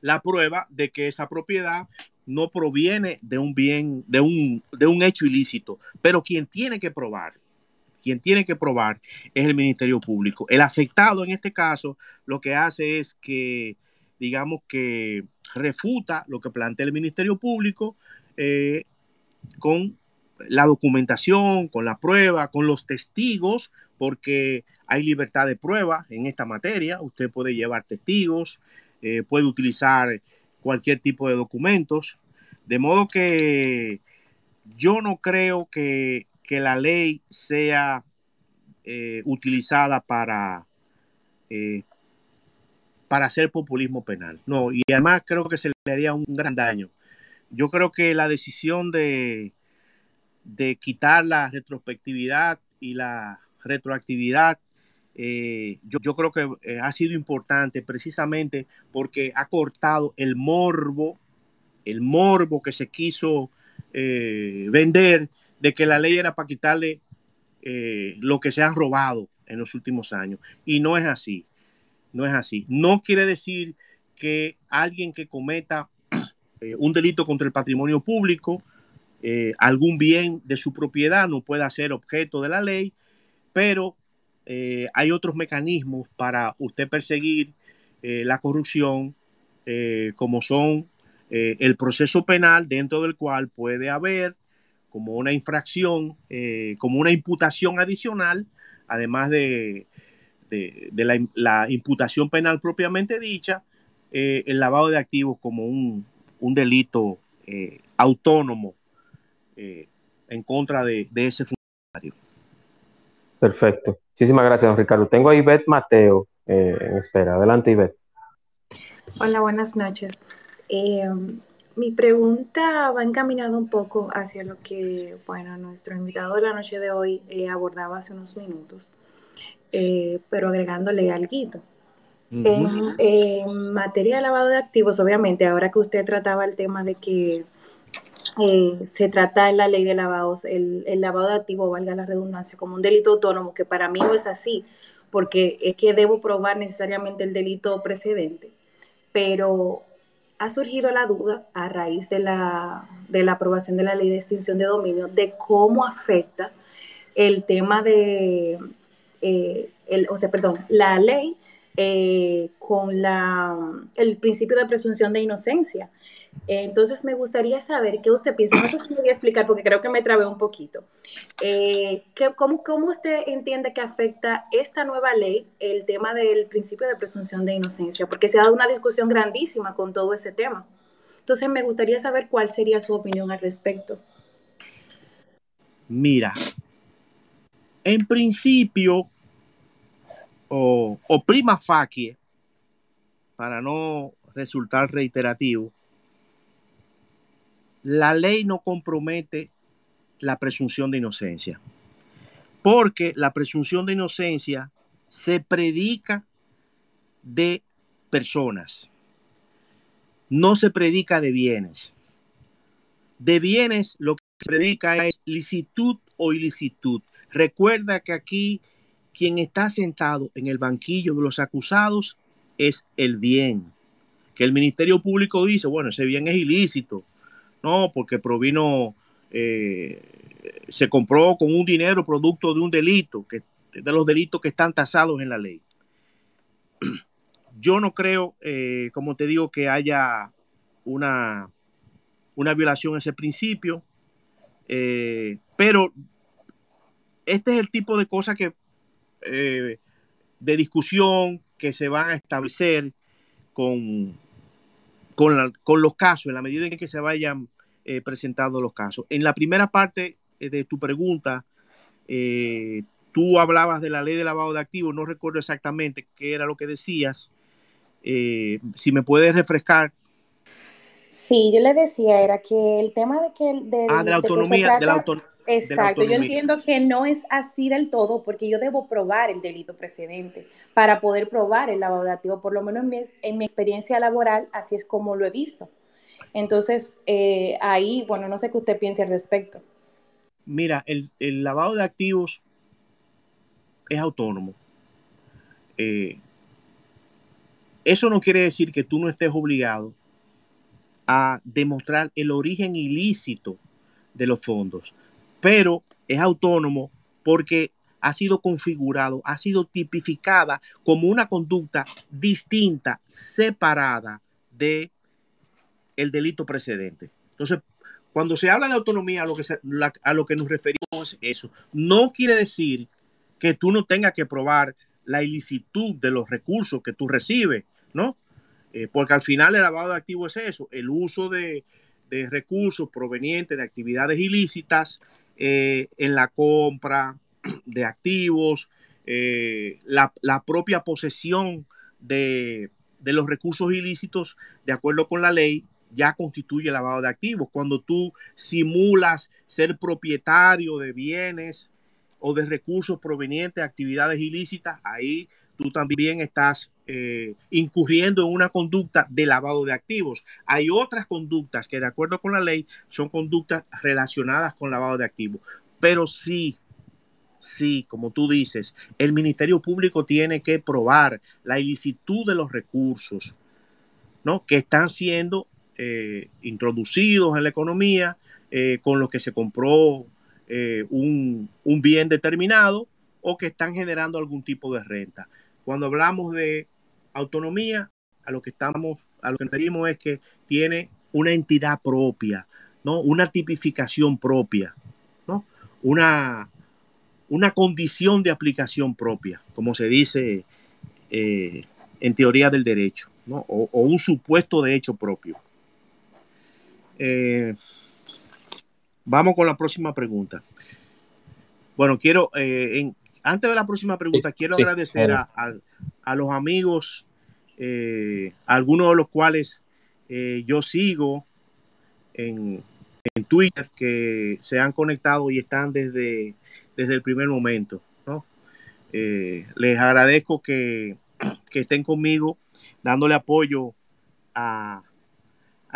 la prueba de que esa propiedad no proviene de un bien, de un, de un hecho ilícito. Pero quien tiene que probar quien tiene que probar es el Ministerio Público. El afectado en este caso lo que hace es que, digamos que refuta lo que plantea el Ministerio Público eh, con la documentación, con la prueba, con los testigos, porque hay libertad de prueba en esta materia. Usted puede llevar testigos, eh, puede utilizar cualquier tipo de documentos. De modo que yo no creo que que la ley sea eh, utilizada para, eh, para hacer populismo penal. No, y además creo que se le haría un gran daño. Yo creo que la decisión de, de quitar la retrospectividad y la retroactividad, eh, yo, creo que ha sido importante precisamente porque ha cortado el morbo, el morbo que se quiso vender de que la ley era para quitarle eh, lo que se han robado en los últimos años. Y no es así. No es así. No quiere decir que alguien que cometa [CLEARS THROAT] eh, un delito contra el patrimonio público, algún bien de su propiedad no pueda ser objeto de la ley, pero hay otros mecanismos para usted perseguir la corrupción, como son el proceso penal dentro del cual puede haber como una infracción, eh, como una imputación adicional, además de, la, imputación penal propiamente dicha, eh, el lavado de activos como un, delito eh, autónomo en contra de, ese funcionario. Perfecto. Muchísimas gracias, don Ricardo. Tengo a Ivette Mateo en espera. Adelante, Ivette. Hola, buenas noches. Mi pregunta va encaminada un poco hacia lo que, bueno, nuestro invitado de la noche de hoy eh, abordaba hace unos minutos, eh, pero agregándole algo. en, materia de lavado de activos, obviamente, ahora que usted trataba el tema de que eh, se trata en la ley de lavados, el, el, lavado de activos, valga la redundancia, como un delito autónomo, que para mí no es así, porque es que debo probar necesariamente el delito precedente. Pero ha surgido la duda a raíz de la, de la aprobación de la ley de extinción de dominio de cómo afecta el tema de, eh, el, o sea, perdón, la ley eh, con la, el principio de presunción de inocencia. Entonces me gustaría saber qué usted piensa. No sé si me voy a explicar porque creo que me trabé un poquito. Eh, cómo, ¿Cómo usted entiende que afecta esta nueva ley el tema del principio de presunción de inocencia? Porque se ha dado una discusión grandísima con todo ese tema. Entonces me gustaría saber cuál sería su opinión al respecto. Mira, en principio, o, prima facie, para no resultar reiterativo, la ley no compromete la presunción de inocencia, porque la presunción de inocencia se predica de personas, no se predica de bienes. De bienes lo que se predica es licitud o ilicitud. Recuerda que aquí quien está sentado en el banquillo de los acusados es el bien. Que el Ministerio Público dice, bueno, ese bien es ilícito. No, porque provino, eh, se compró con un dinero producto de un delito, que, de los delitos que están tasados en la ley. Yo no creo, eh, como te digo, que haya una, una violación a ese principio, eh, pero este es el tipo de cosas que de discusión que se van a establecer con, con, los casos, en la medida en que se vayan eh, presentando los casos. En la primera parte eh, de tu pregunta, tú hablabas de la ley de lavado de activos, no recuerdo exactamente qué era lo que decías. si me puedes refrescar Sí, yo le decía, era que el tema de que... De, ah, de la autonomía, de la Exacto, yo entiendo que no es así del todo porque yo debo probar el delito precedente para poder probar el lavado de activos, por lo menos en mi, en mi experiencia laboral, así es como lo he visto. Entonces, eh, ahí, bueno, no sé qué usted piense al respecto. Mira, el, lavado de activos es autónomo. Eh, eso no quiere decir que tú no estés obligado a demostrar el origen ilícito de los fondos, pero es autónomo porque ha sido configurado, ha sido tipificada como una conducta distinta, separada de el delito precedente. Entonces, cuando se habla de autonomía, a lo que, a lo que nos referimos es eso. No quiere decir que tú no tengas que probar la ilicitud de los recursos que tú recibes, ¿no? Eh, porque al final el lavado de activos es eso, el uso de, recursos provenientes de actividades ilícitas eh, en la compra de activos, eh, la, propia posesión de, los recursos ilícitos, de acuerdo con la ley, ya constituye lavado de activos. Cuando tú simulas ser propietario de bienes o de recursos provenientes de actividades ilícitas, ahí tú también estás eh, incurriendo en una conducta de lavado de activos. Hay otras conductas que de acuerdo con la ley son conductas relacionadas con lavado de activos. Pero sí, sí, como tú dices, el Ministerio Público tiene que probar la ilicitud de los recursos ¿no? que están siendo eh, introducidos en la economía, eh, con los que se compró un, un bien determinado o que están generando algún tipo de renta. Cuando hablamos de autonomía, a lo que estamos, a lo que referimos es que tiene una entidad propia, ¿no? Una tipificación propia, ¿no? Una, una condición de aplicación propia, como se dice eh, en teoría del derecho, ¿no? o, un supuesto de hecho propio. Eh, vamos con la próxima pregunta. Bueno, quiero, eh, antes de la próxima pregunta, quiero agradecer a, los amigos, eh, algunos de los cuales eh, yo sigo en, Twitter, que se han conectado y están desde, desde el primer momento. Eh, les agradezco [CLEARS THROAT] que, estén conmigo dándole apoyo a,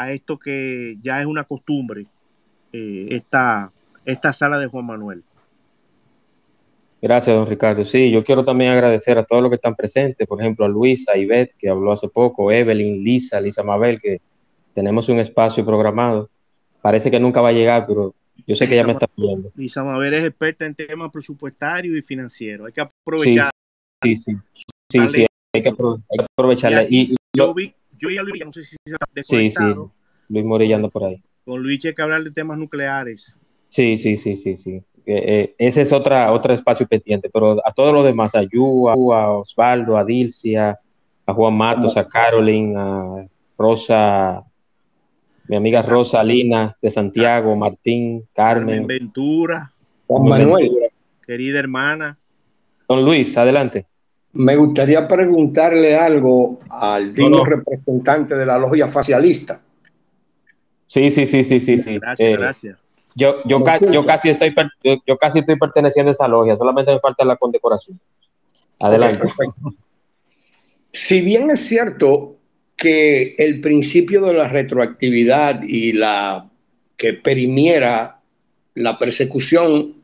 esto que ya es una costumbre, esta, esta sala de Juan Manuel. Gracias, don Ricardo. Sí, yo quiero también agradecer a todos los que están presentes, por ejemplo, a Luisa, Ivette, que habló hace poco, Evelyn, Lisa, Lisa Mabel, que tenemos un espacio programado. Parece que nunca va a llegar, pero yo sé que ya me está viendo. Lisa Mabel es experta en temas presupuestarios y financieros. Hay que aprovechar. Sí, sí, sí, sí, hay, que aprovecharla. Y, yo, vi, yo vi a Luis, no sé si se ha Sí, sí, Luis Morellando por ahí. Con Luis hay que hablar de temas nucleares. Sí, sí, sí, sí, sí. Eh, ese es otra, otro espacio pendiente, pero a todos los demás, a Yu, a, Osvaldo, a Dilcia, a Juan Matos, a Carolyn, a Rosa, mi amiga Rosa Lina de Santiago, Martín, Carmen. Ventura. Juan Manuel. Querida hermana. Don Luis, adelante. Me gustaría preguntarle algo al digno representante de la logia facialista. Sí, sí, sí, sí, sí. sí. Gracias, eh, gracias. Yo, yo, yo, casi estoy, yo, casi estoy perteneciendo a esa logia, solamente me falta la condecoración. Adelante. si bien es cierto que el principio de la retroactividad y la que perimiera la persecución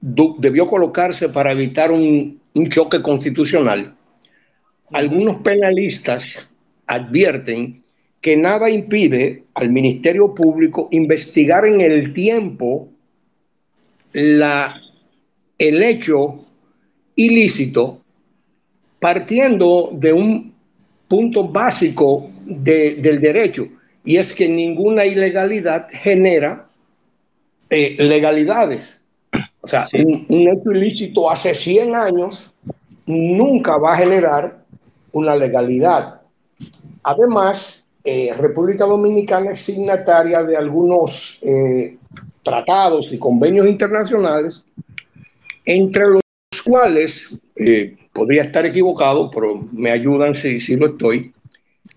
debió colocarse para evitar un, un choque constitucional, algunos penalistas advierten que nada impide al Ministerio Público investigar en el tiempo la, el hecho ilícito partiendo de un punto básico del derecho, y es que ninguna ilegalidad genera eh, legalidades. O sea, un, un, hecho ilícito hace 100 años nunca va a generar una legalidad. Además, eh, República Dominicana es signataria de algunos eh, tratados y convenios internacionales, entre los cuales, eh, podría estar equivocado, pero me ayudan si, si lo estoy,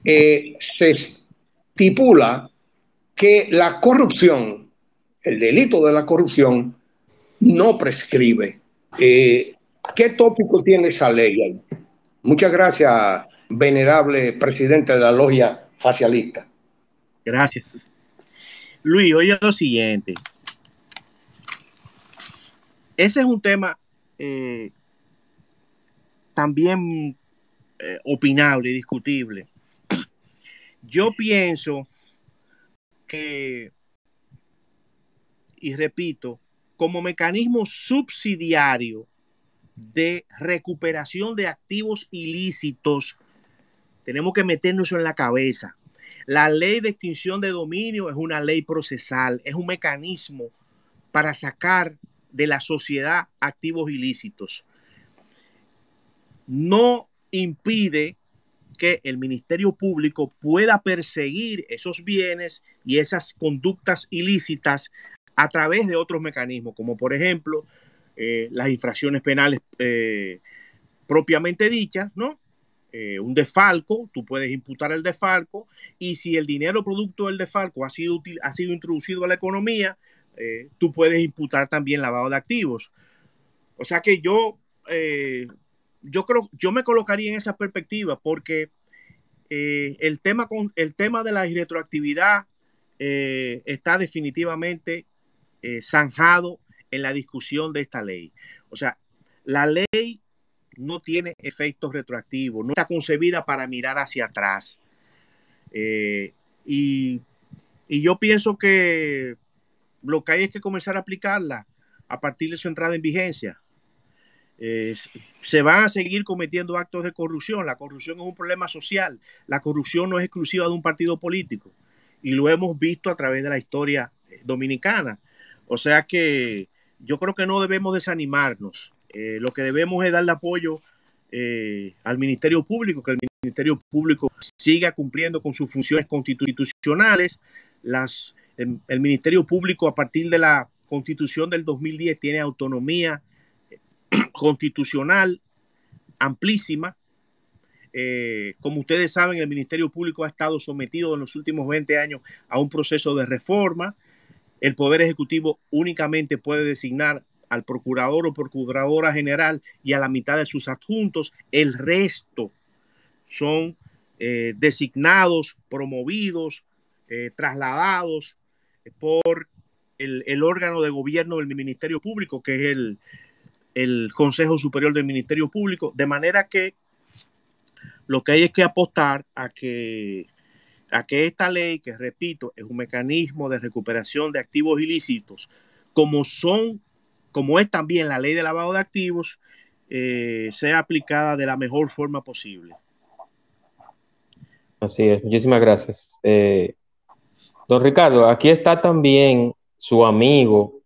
se estipula que la corrupción, el delito de la corrupción, no prescribe. ¿Qué tópico tiene esa ley? Muchas gracias, venerable presidente de la logia facialista. Gracias. Luis, oye lo siguiente. Ese es un tema eh, también eh, opinable discutible. Yo pienso que, y repito, como mecanismo subsidiario de recuperación de activos ilícitos tenemos que meternos en la cabeza. La ley de extinción de dominio es una ley procesal, es un mecanismo para sacar de la sociedad activos ilícitos. No impide que el Ministerio Público pueda perseguir esos bienes y esas conductas ilícitas a través de otros mecanismos, como por ejemplo eh, las infracciones penales eh, propiamente dichas, ¿no? Eh, un defalco, tú puedes imputar el defalco y si el dinero producto del defalco ha sido, ha sido introducido a la economía, eh, tú puedes imputar también lavado de activos. O sea que yo, eh, yo creo, yo me colocaría en esa perspectiva porque el, tema con, el tema de la irretroactividad está definitivamente zanjado en la discusión de esta ley. O sea, la ley no tiene efectos retroactivos, no está concebida para mirar hacia atrás. y, y yo pienso que lo que hay es que comenzar a aplicarla a partir de su entrada en vigencia. se van a seguir cometiendo actos de corrupción. La corrupción es un problema social. La corrupción no es exclusiva de un partido político. Y lo hemos visto a través de la historia eh, dominicana. O sea que yo creo que no debemos desanimarnos. Eh, lo que debemos es darle apoyo eh, al Ministerio Público, que el Ministerio Público siga cumpliendo con sus funciones constitucionales. Las, el Ministerio Público a partir de la constitución del 2010 tiene autonomía [CLEARS THROAT] constitucional amplísima. Eh, como ustedes saben, el Ministerio Público ha estado sometido en los últimos 20 años a un proceso de reforma. El Poder Ejecutivo únicamente puede designar al procurador o procuradora general y a la mitad de sus adjuntos. El resto son eh, designados, promovidos, eh, trasladados por el, órgano de gobierno del Ministerio Público, que es el, el Consejo Superior del Ministerio Público, de manera que lo que hay es que apostar a que, a que esta ley, que repito, es un mecanismo de recuperación de activos ilícitos, como son, como es también la ley de lavado de activos, eh, sea aplicada de la mejor forma posible. Así es, muchísimas gracias. Eh, don Ricardo, aquí está también su amigo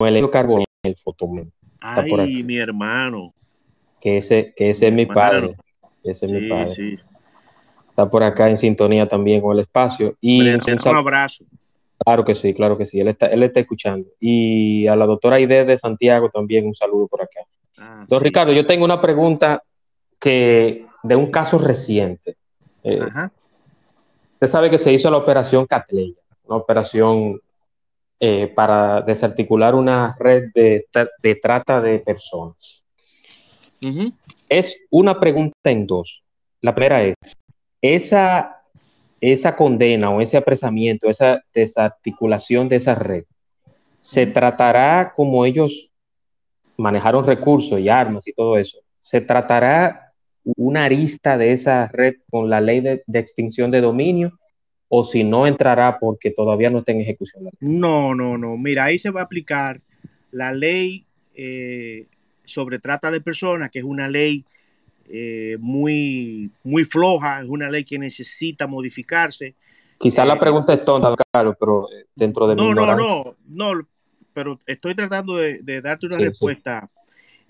Noel Carbonell, el fotógrafo. Ay, mi hermano. Que ese, que ese es mi padre. Ese es mi padre. Está por acá en sintonía también con el espacio. Y un, un, abrazo. Claro que sí, claro que sí. Él está, él está escuchando. Y a la doctora Aide de Santiago también un saludo por acá. Ah, Don Ricardo, yo tengo una pregunta que de un caso reciente. Eh, usted sabe que se hizo la operación Catleya, una operación eh, para desarticular una red de, trata de personas. Es una pregunta en dos. La primera es, esa, esa condena o ese apresamiento, esa desarticulación de esa red, ¿se tratará como ellos manejaron recursos y armas y todo eso? ¿Se tratará una arista de esa red con la ley de extinción de dominio o si no entrará porque todavía no está en ejecución. No, no, no. Mira, ahí se va a aplicar la ley eh, sobre trata de personas, que es una ley eh, muy, muy floja, es una ley que necesita modificarse. Quizás la eh, pregunta es tonta, Carlos, pero dentro de no, no, no, no, pero estoy tratando de, darte una respuesta.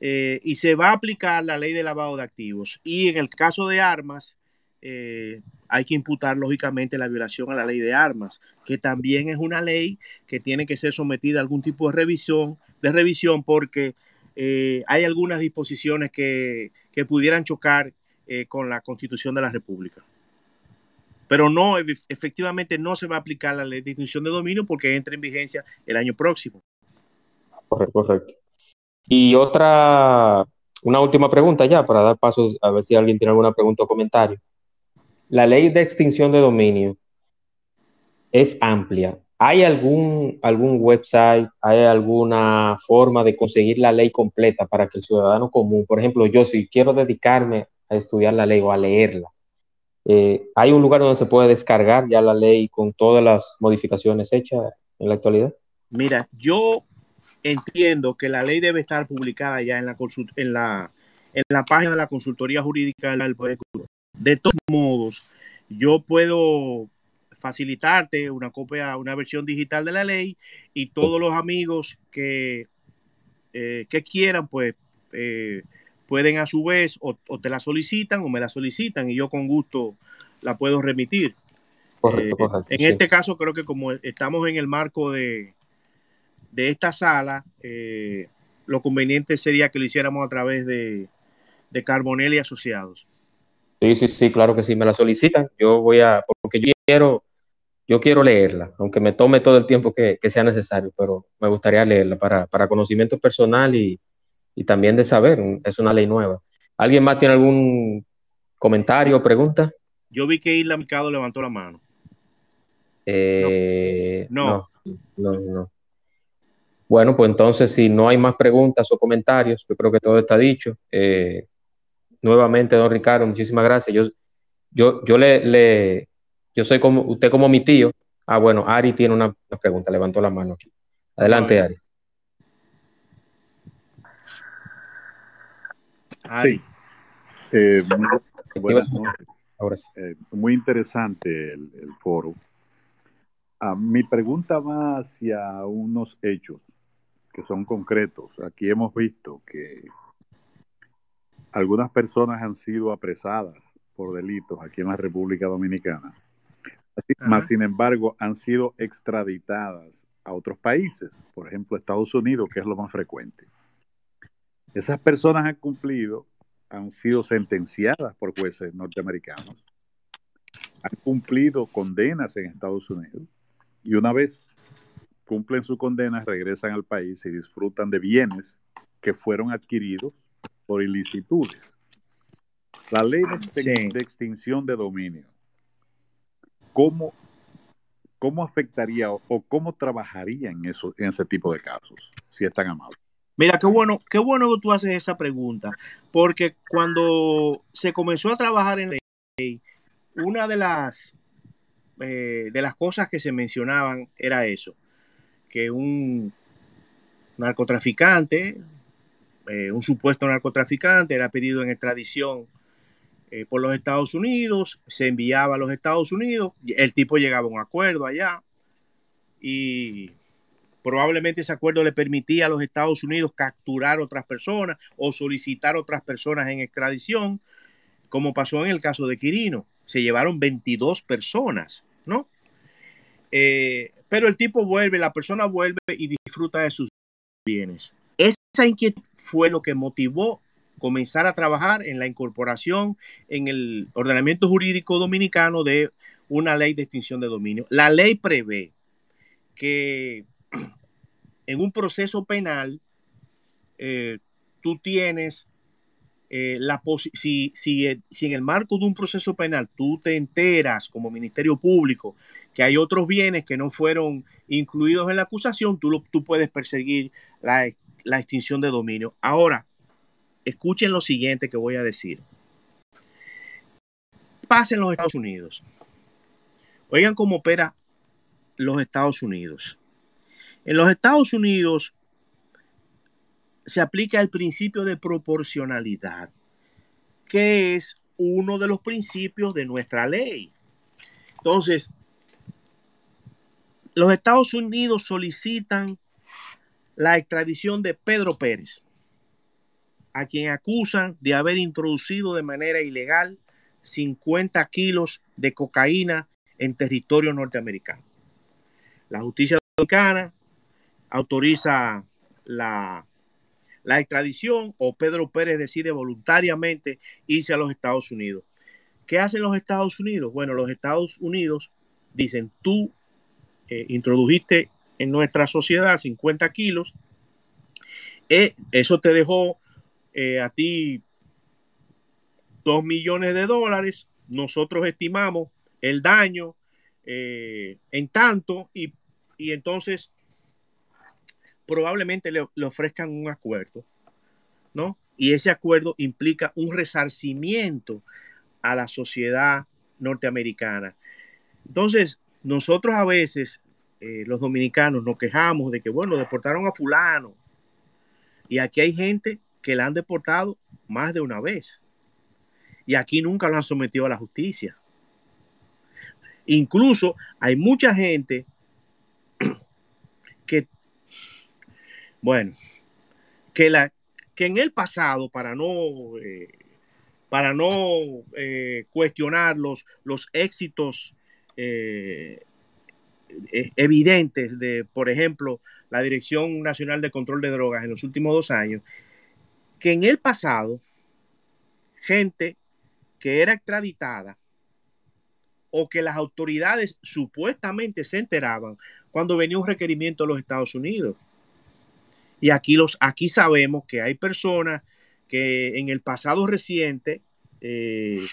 y se va a aplicar la ley de lavado de activos. Y en el caso de armas, eh, hay que imputar lógicamente la violación a la ley de armas, que también es una ley que tiene que ser sometida a algún tipo de revisión, de revisión porque eh, hay algunas disposiciones que, pudieran chocar eh, con la constitución de la República. Pero no, efectivamente no se va a aplicar la ley de distinción de dominio porque entra en vigencia el año próximo. Correcto, correcto. Y otra, una última pregunta ya para dar paso a ver si alguien tiene alguna pregunta o comentario la ley de extinción de dominio es amplia. ¿Hay algún, algún website, hay alguna forma de conseguir la ley completa para que el ciudadano común, por ejemplo, yo si quiero dedicarme a estudiar la ley o a leerla, eh, ¿hay un lugar donde se puede descargar ya la ley con todas las modificaciones hechas en la actualidad? Mira, yo entiendo que la ley debe estar publicada ya en la, en la, en la página de la Consultoría Jurídica del Poder de todos modos, yo puedo facilitarte una copia, una versión digital de la ley y todos los amigos que, eh, que quieran, pues eh, pueden a su vez o, te la solicitan o me la solicitan y yo con gusto la puedo remitir. Eh, en este caso creo que como estamos en el marco de, de esta sala, lo conveniente sería que lo hiciéramos a través de, de Carbonell y Asociados. Sí, sí, sí, claro que sí, me la solicitan. Yo voy a, porque yo quiero, yo quiero leerla, aunque me tome todo el tiempo que, sea necesario, pero me gustaría leerla para, conocimiento personal y, y también de saber, es una ley nueva. ¿Alguien más tiene algún comentario o pregunta? Yo vi que Isla Mercado levantó la mano. Eh, no. no, no, Bueno, pues entonces, si no hay más preguntas o comentarios, yo creo que todo está dicho. Eh, nuevamente, don Ricardo, muchísimas gracias. Yo, yo, yo le, le, yo soy como usted como mi tío. Ah, bueno, Ari tiene una, pregunta, levantó la mano aquí. Adelante, Ari. Sí. Eh, buenas noches. Ahora sí. Eh, muy interesante el, el foro. Ah, mi pregunta va hacia unos hechos que son concretos. Aquí hemos visto que algunas personas han sido apresadas por delitos aquí en la República Dominicana, más sin embargo han sido extraditadas a otros países, por ejemplo Estados Unidos, que es lo más frecuente. Esas personas han cumplido, han sido sentenciadas por jueces norteamericanos, han cumplido condenas en Estados Unidos y una vez cumplen su condena, regresan al país y disfrutan de bienes que fueron adquiridos por ilicitudes. La ley de, extinción de dominio, ¿cómo, cómo afectaría o, cómo trabajaría en, eso, en ese tipo de casos, si es tan amable? Mira, qué bueno, qué bueno que tú haces esa pregunta, porque cuando se comenzó a trabajar en la ley, una de las eh, de las cosas que se mencionaban era eso, que un narcotraficante, eh, un supuesto narcotraficante, era pedido en extradición eh, por los Estados Unidos, se enviaba a los Estados Unidos, el tipo llegaba a un acuerdo allá y probablemente ese acuerdo le permitía a los Estados Unidos capturar otras personas o solicitar otras personas en extradición, como pasó en el caso de Quirino. Se llevaron 22 personas ¿no? Eh, pero el tipo vuelve, la persona vuelve y disfruta de sus bienes. Esa inquietud fue lo que motivó comenzar a trabajar en la incorporación en el ordenamiento jurídico dominicano de una ley de extinción de dominio. La ley prevé que [CLEARS THROAT] en un proceso penal eh, tú tienes eh, la si, si, si, en el marco de un proceso penal tú te enteras como Ministerio Público que hay otros bienes que no fueron incluidos en la acusación, tú, tú puedes perseguir la, la extinción de dominio. Ahora, escuchen lo siguiente que voy a decir. Pasa en los Estados Unidos. Oigan cómo opera los Estados Unidos. En los Estados Unidos, se aplica el principio de proporcionalidad, que es uno de los principios de nuestra ley. Entonces, los Estados Unidos solicitan la extradición de Pedro Pérez, a quien acusan de haber introducido de manera ilegal 50 kilos de cocaína en territorio norteamericano. La justicia dominicana autoriza la la extradición o Pedro Pérez decide voluntariamente irse a los Estados Unidos. ¿Qué hacen los Estados Unidos? Bueno, los Estados Unidos dicen, tú eh, introdujiste en nuestra sociedad 50 kilos, eh, eso te dejó eh, a ti 2 millones de dólares, nosotros estimamos el daño en tanto y, y entonces probablemente le, ofrezcan un acuerdo, ¿no? Y ese acuerdo implica un resarcimiento a la sociedad norteamericana. Entonces, nosotros a veces, eh, los dominicanos, nos quejamos de que, bueno, deportaron a fulano. Y aquí hay gente que la han deportado más de una vez. Y aquí nunca lo han sometido a la justicia. Incluso hay mucha gente que bueno, que, la, que en el pasado, para no, eh, para no eh, cuestionar los, los éxitos eh, e, evidentes de, por ejemplo, la Dirección Nacional de Control de Drogas en los últimos dos años, que en el pasado, gente que era extraditada o que las autoridades supuestamente se enteraban cuando venía un requerimiento de los Estados Unidos Y aquí, los, aquí sabemos que hay personas que en el pasado reciente eh,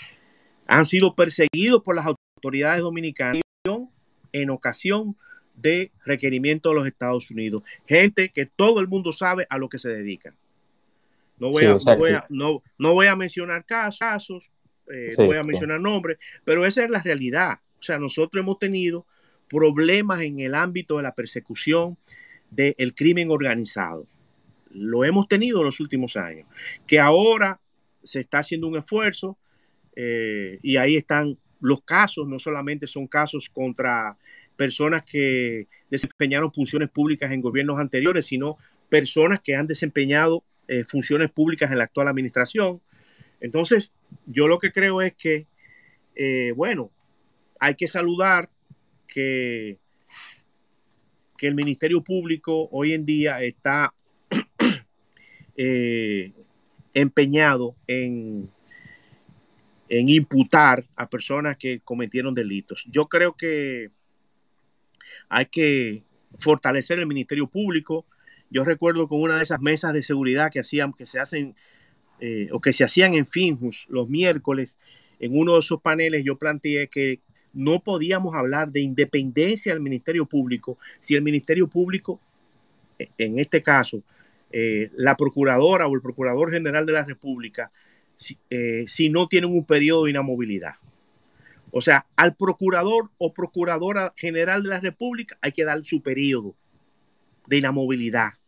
han sido perseguidos por las autoridades dominicanas en ocasión de requerimiento de los Estados Unidos. Gente que todo el mundo sabe a lo que se dedican. No voy, a, no voy a, mencionar casos, eh, no voy a mencionar nombres, pero esa es la realidad. O sea, nosotros hemos tenido problemas en el ámbito de la persecución del crimen organizado. Lo hemos tenido en los últimos años, que ahora se está haciendo un esfuerzo eh, y ahí están los casos, no solamente son casos contra personas que desempeñaron funciones públicas en gobiernos anteriores, sino personas que han desempeñado eh, funciones públicas en la actual administración. Entonces, yo lo que creo es que, eh, bueno, hay que saludar que, que el Ministerio Público hoy en día está [CLEARS THROAT] eh, empeñado en, en imputar a personas que cometieron delitos. Yo creo que hay que fortalecer el Ministerio Público. Yo recuerdo con una de esas mesas de seguridad que hacían, que se hacen eh, o que se hacían en Finjus los miércoles, en uno de esos paneles yo planteé que no podíamos hablar de independencia del Ministerio Público si el Ministerio Público, e, en este caso, eh, la procuradora o el procurador general de la República, si, eh, si no tienen un periodo de inamovilidad. O sea, al procurador o procuradora general de la República hay que dar su periodo de inamovilidad.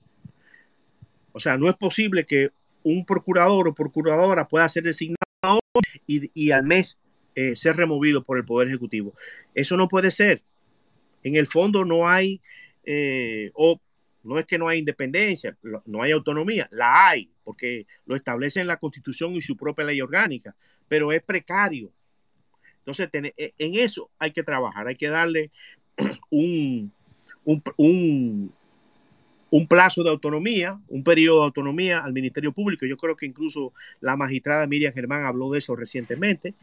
O sea, no es posible que un procurador o procuradora pueda ser designado y, al mes eh, ser removido por el Poder Ejecutivo. Eso no puede ser. En el fondo no hay, eh, o no es que no hay independencia, no hay autonomía, la hay, porque lo establece en la Constitución y su propia ley orgánica, pero es precario entonces, e, en eso hay que trabajar, hay que darle [CLEARS THROAT] un, un, plazo de autonomía, un periodo de autonomía al Ministerio Público. Yo creo que incluso la magistrada Miriam Germán habló de eso recientemente.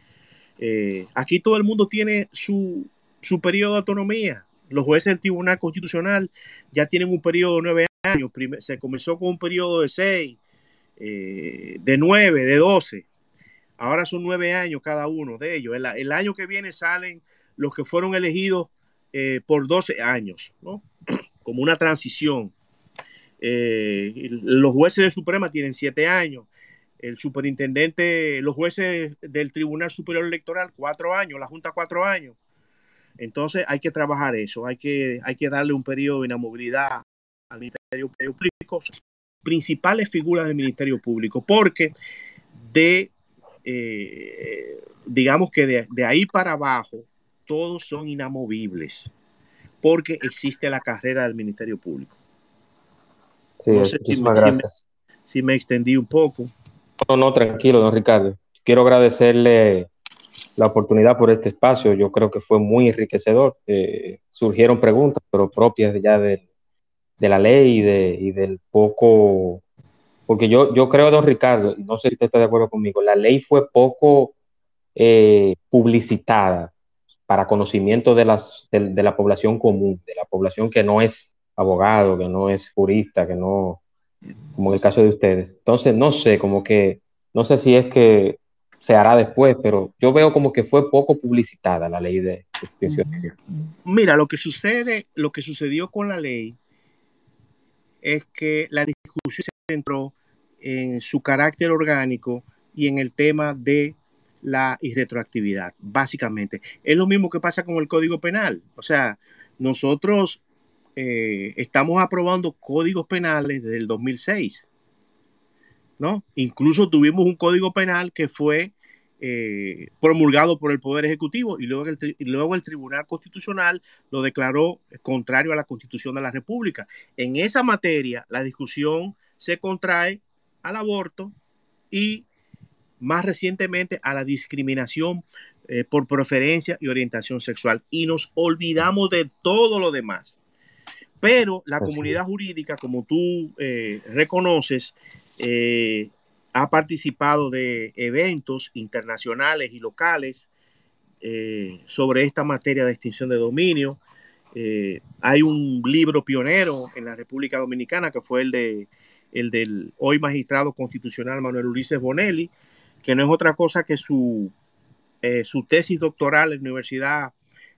Eh, aquí todo el mundo tiene su, su periodo de autonomía. Los jueces del Tribunal Constitucional ya tienen un periodo de nueve años. se comenzó con un periodo de seis, eh, de nueve, de doce. Ahora son nueve años cada uno de ellos. El, año que viene salen los que fueron elegidos eh, por 12 años, ¿no? [CLEARS THROAT] Como una transición. Eh, los jueces de Suprema tienen siete años. El superintendente, los jueces del Tribunal Superior Electoral, cuatro años. La Junta, cuatro años. Entonces hay que trabajar eso. Hay que, hay que darle un periodo de inamovilidad al Ministerio Público. Principales figuras del Ministerio Público, porque de eh, digamos que de, ahí para abajo, todos son inamovibles, porque existe la carrera del Ministerio Público. Sí, muchísimas gracias. Si me, extendí un poco. No, no, tranquilo, don Ricardo. Quiero agradecerle la oportunidad por este espacio. Yo creo que fue muy enriquecedor. Eh, surgieron preguntas, pero propias ya de, la ley y, de, y del poco porque yo, yo creo, don Ricardo, no sé si usted está de acuerdo conmigo, la ley fue poco eh, publicitada para conocimiento de, las, de, la población común, de la población que no es abogado, que no es jurista, que no, como en el caso de ustedes. Entonces, no sé, como que, no sé si es que se hará después, pero yo veo como que fue poco publicitada la ley de extinción. Mira, lo que sucede, lo que sucedió con la ley es que la discusión se centró en su carácter orgánico y en el tema de la irretroactividad, básicamente. Es lo mismo que pasa con el Código Penal. O sea, nosotros eh, estamos aprobando códigos penales desde el 2006, ¿no? Incluso tuvimos un código penal que fue eh, promulgado por el Poder Ejecutivo y luego, el, Tribunal Constitucional lo declaró contrario a la Constitución de la República. En esa materia, la discusión se contrae al aborto y más recientemente a la discriminación eh, por preferencia y orientación sexual. Y nos olvidamos de todo lo demás. Pero la comunidad jurídica, como tú eh, reconoces, eh, ha participado de eventos internacionales y locales sobre esta materia de extinción de dominio. Eh, hay un libro pionero en la República Dominicana que fue el, de, el del hoy magistrado constitucional Manuel Ulises Bonelli, que no es otra cosa que su, eh, su tesis doctoral en la Universidad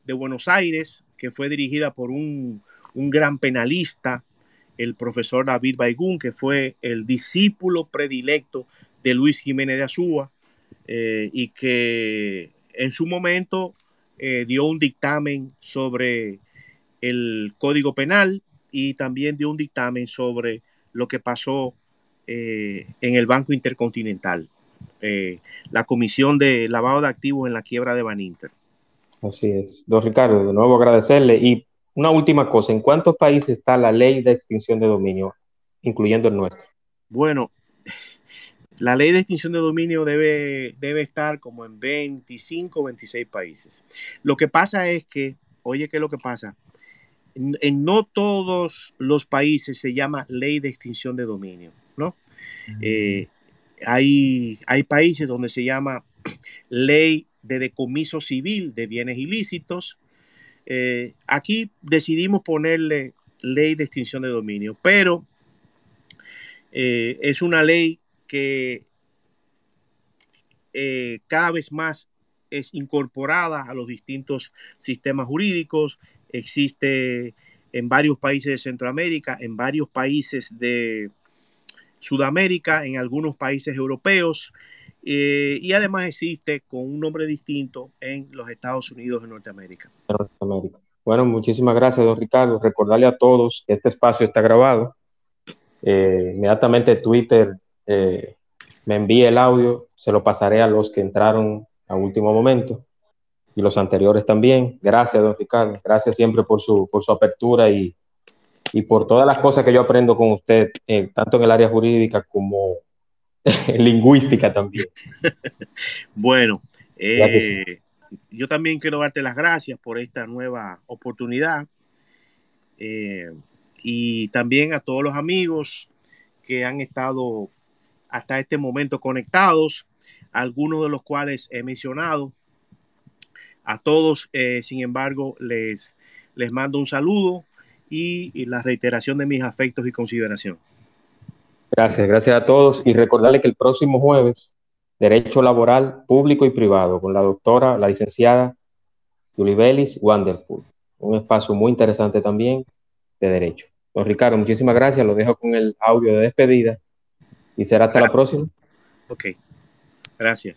de Buenos Aires, que fue dirigida por un, un gran penalista, el profesor David Baigún, que fue el discípulo predilecto de Luis Jiménez de Azúa, eh, y que en su momento eh, dio un dictamen sobre el Código Penal y también dio un dictamen sobre lo que pasó eh, en el Banco Intercontinental, la Comisión de Lavado de Activos en la quiebra de Baninter. Así es. Don Ricardo, de nuevo agradecerle. Y una última cosa, ¿en cuántos países está la ley de extinción de dominio, incluyendo el nuestro? Bueno, la ley de extinción de dominio debe, debe estar como en 25 o 26 países. Lo que pasa es que, oye, ¿qué es lo que pasa? En, no todos los países se llama ley de extinción de dominio, ¿no? Eh, hay, hay países donde se llama [CLEARS THROAT] ley de decomiso civil de bienes ilícitos. Eh, aquí decidimos ponerle ley de extinción de dominio, pero eh, es una ley que eh, cada vez más es incorporada a los distintos sistemas jurídicos. Existe en varios países de Centroamérica, en varios países de Sudamérica, en algunos países europeos. Eh, y además existe con un nombre distinto en los Estados Unidos de Norteamérica. Bueno, muchísimas gracias, don Ricardo. Recordarle a todos que este espacio está grabado. Eh, inmediatamente Twitter eh, me envíe el audio, se lo pasaré a los que entraron a último momento y los anteriores también. Gracias, don Ricardo. Gracias siempre por su, por su apertura y, y por todas las cosas que yo aprendo con usted, eh, tanto en el área jurídica como [LAUGHS] lingüística también. [LAUGHS] bueno, eh, yo también quiero darte las gracias por esta nueva oportunidad y también a todos los amigos que han estado hasta este momento conectados, algunos de los cuales he mencionado. A todos, eh, sin embargo, les, les mando un saludo y, la reiteración de mis afectos y consideración. Gracias, gracias a todos y recordarle que el próximo jueves, Derecho Laboral Público y Privado, con la doctora, la licenciada Yulibelis Wanderpool. Un espacio muy interesante también de Derecho. Don Ricardo, muchísimas gracias. Lo dejo con el audio de despedida y será hasta la próxima. Ok, gracias.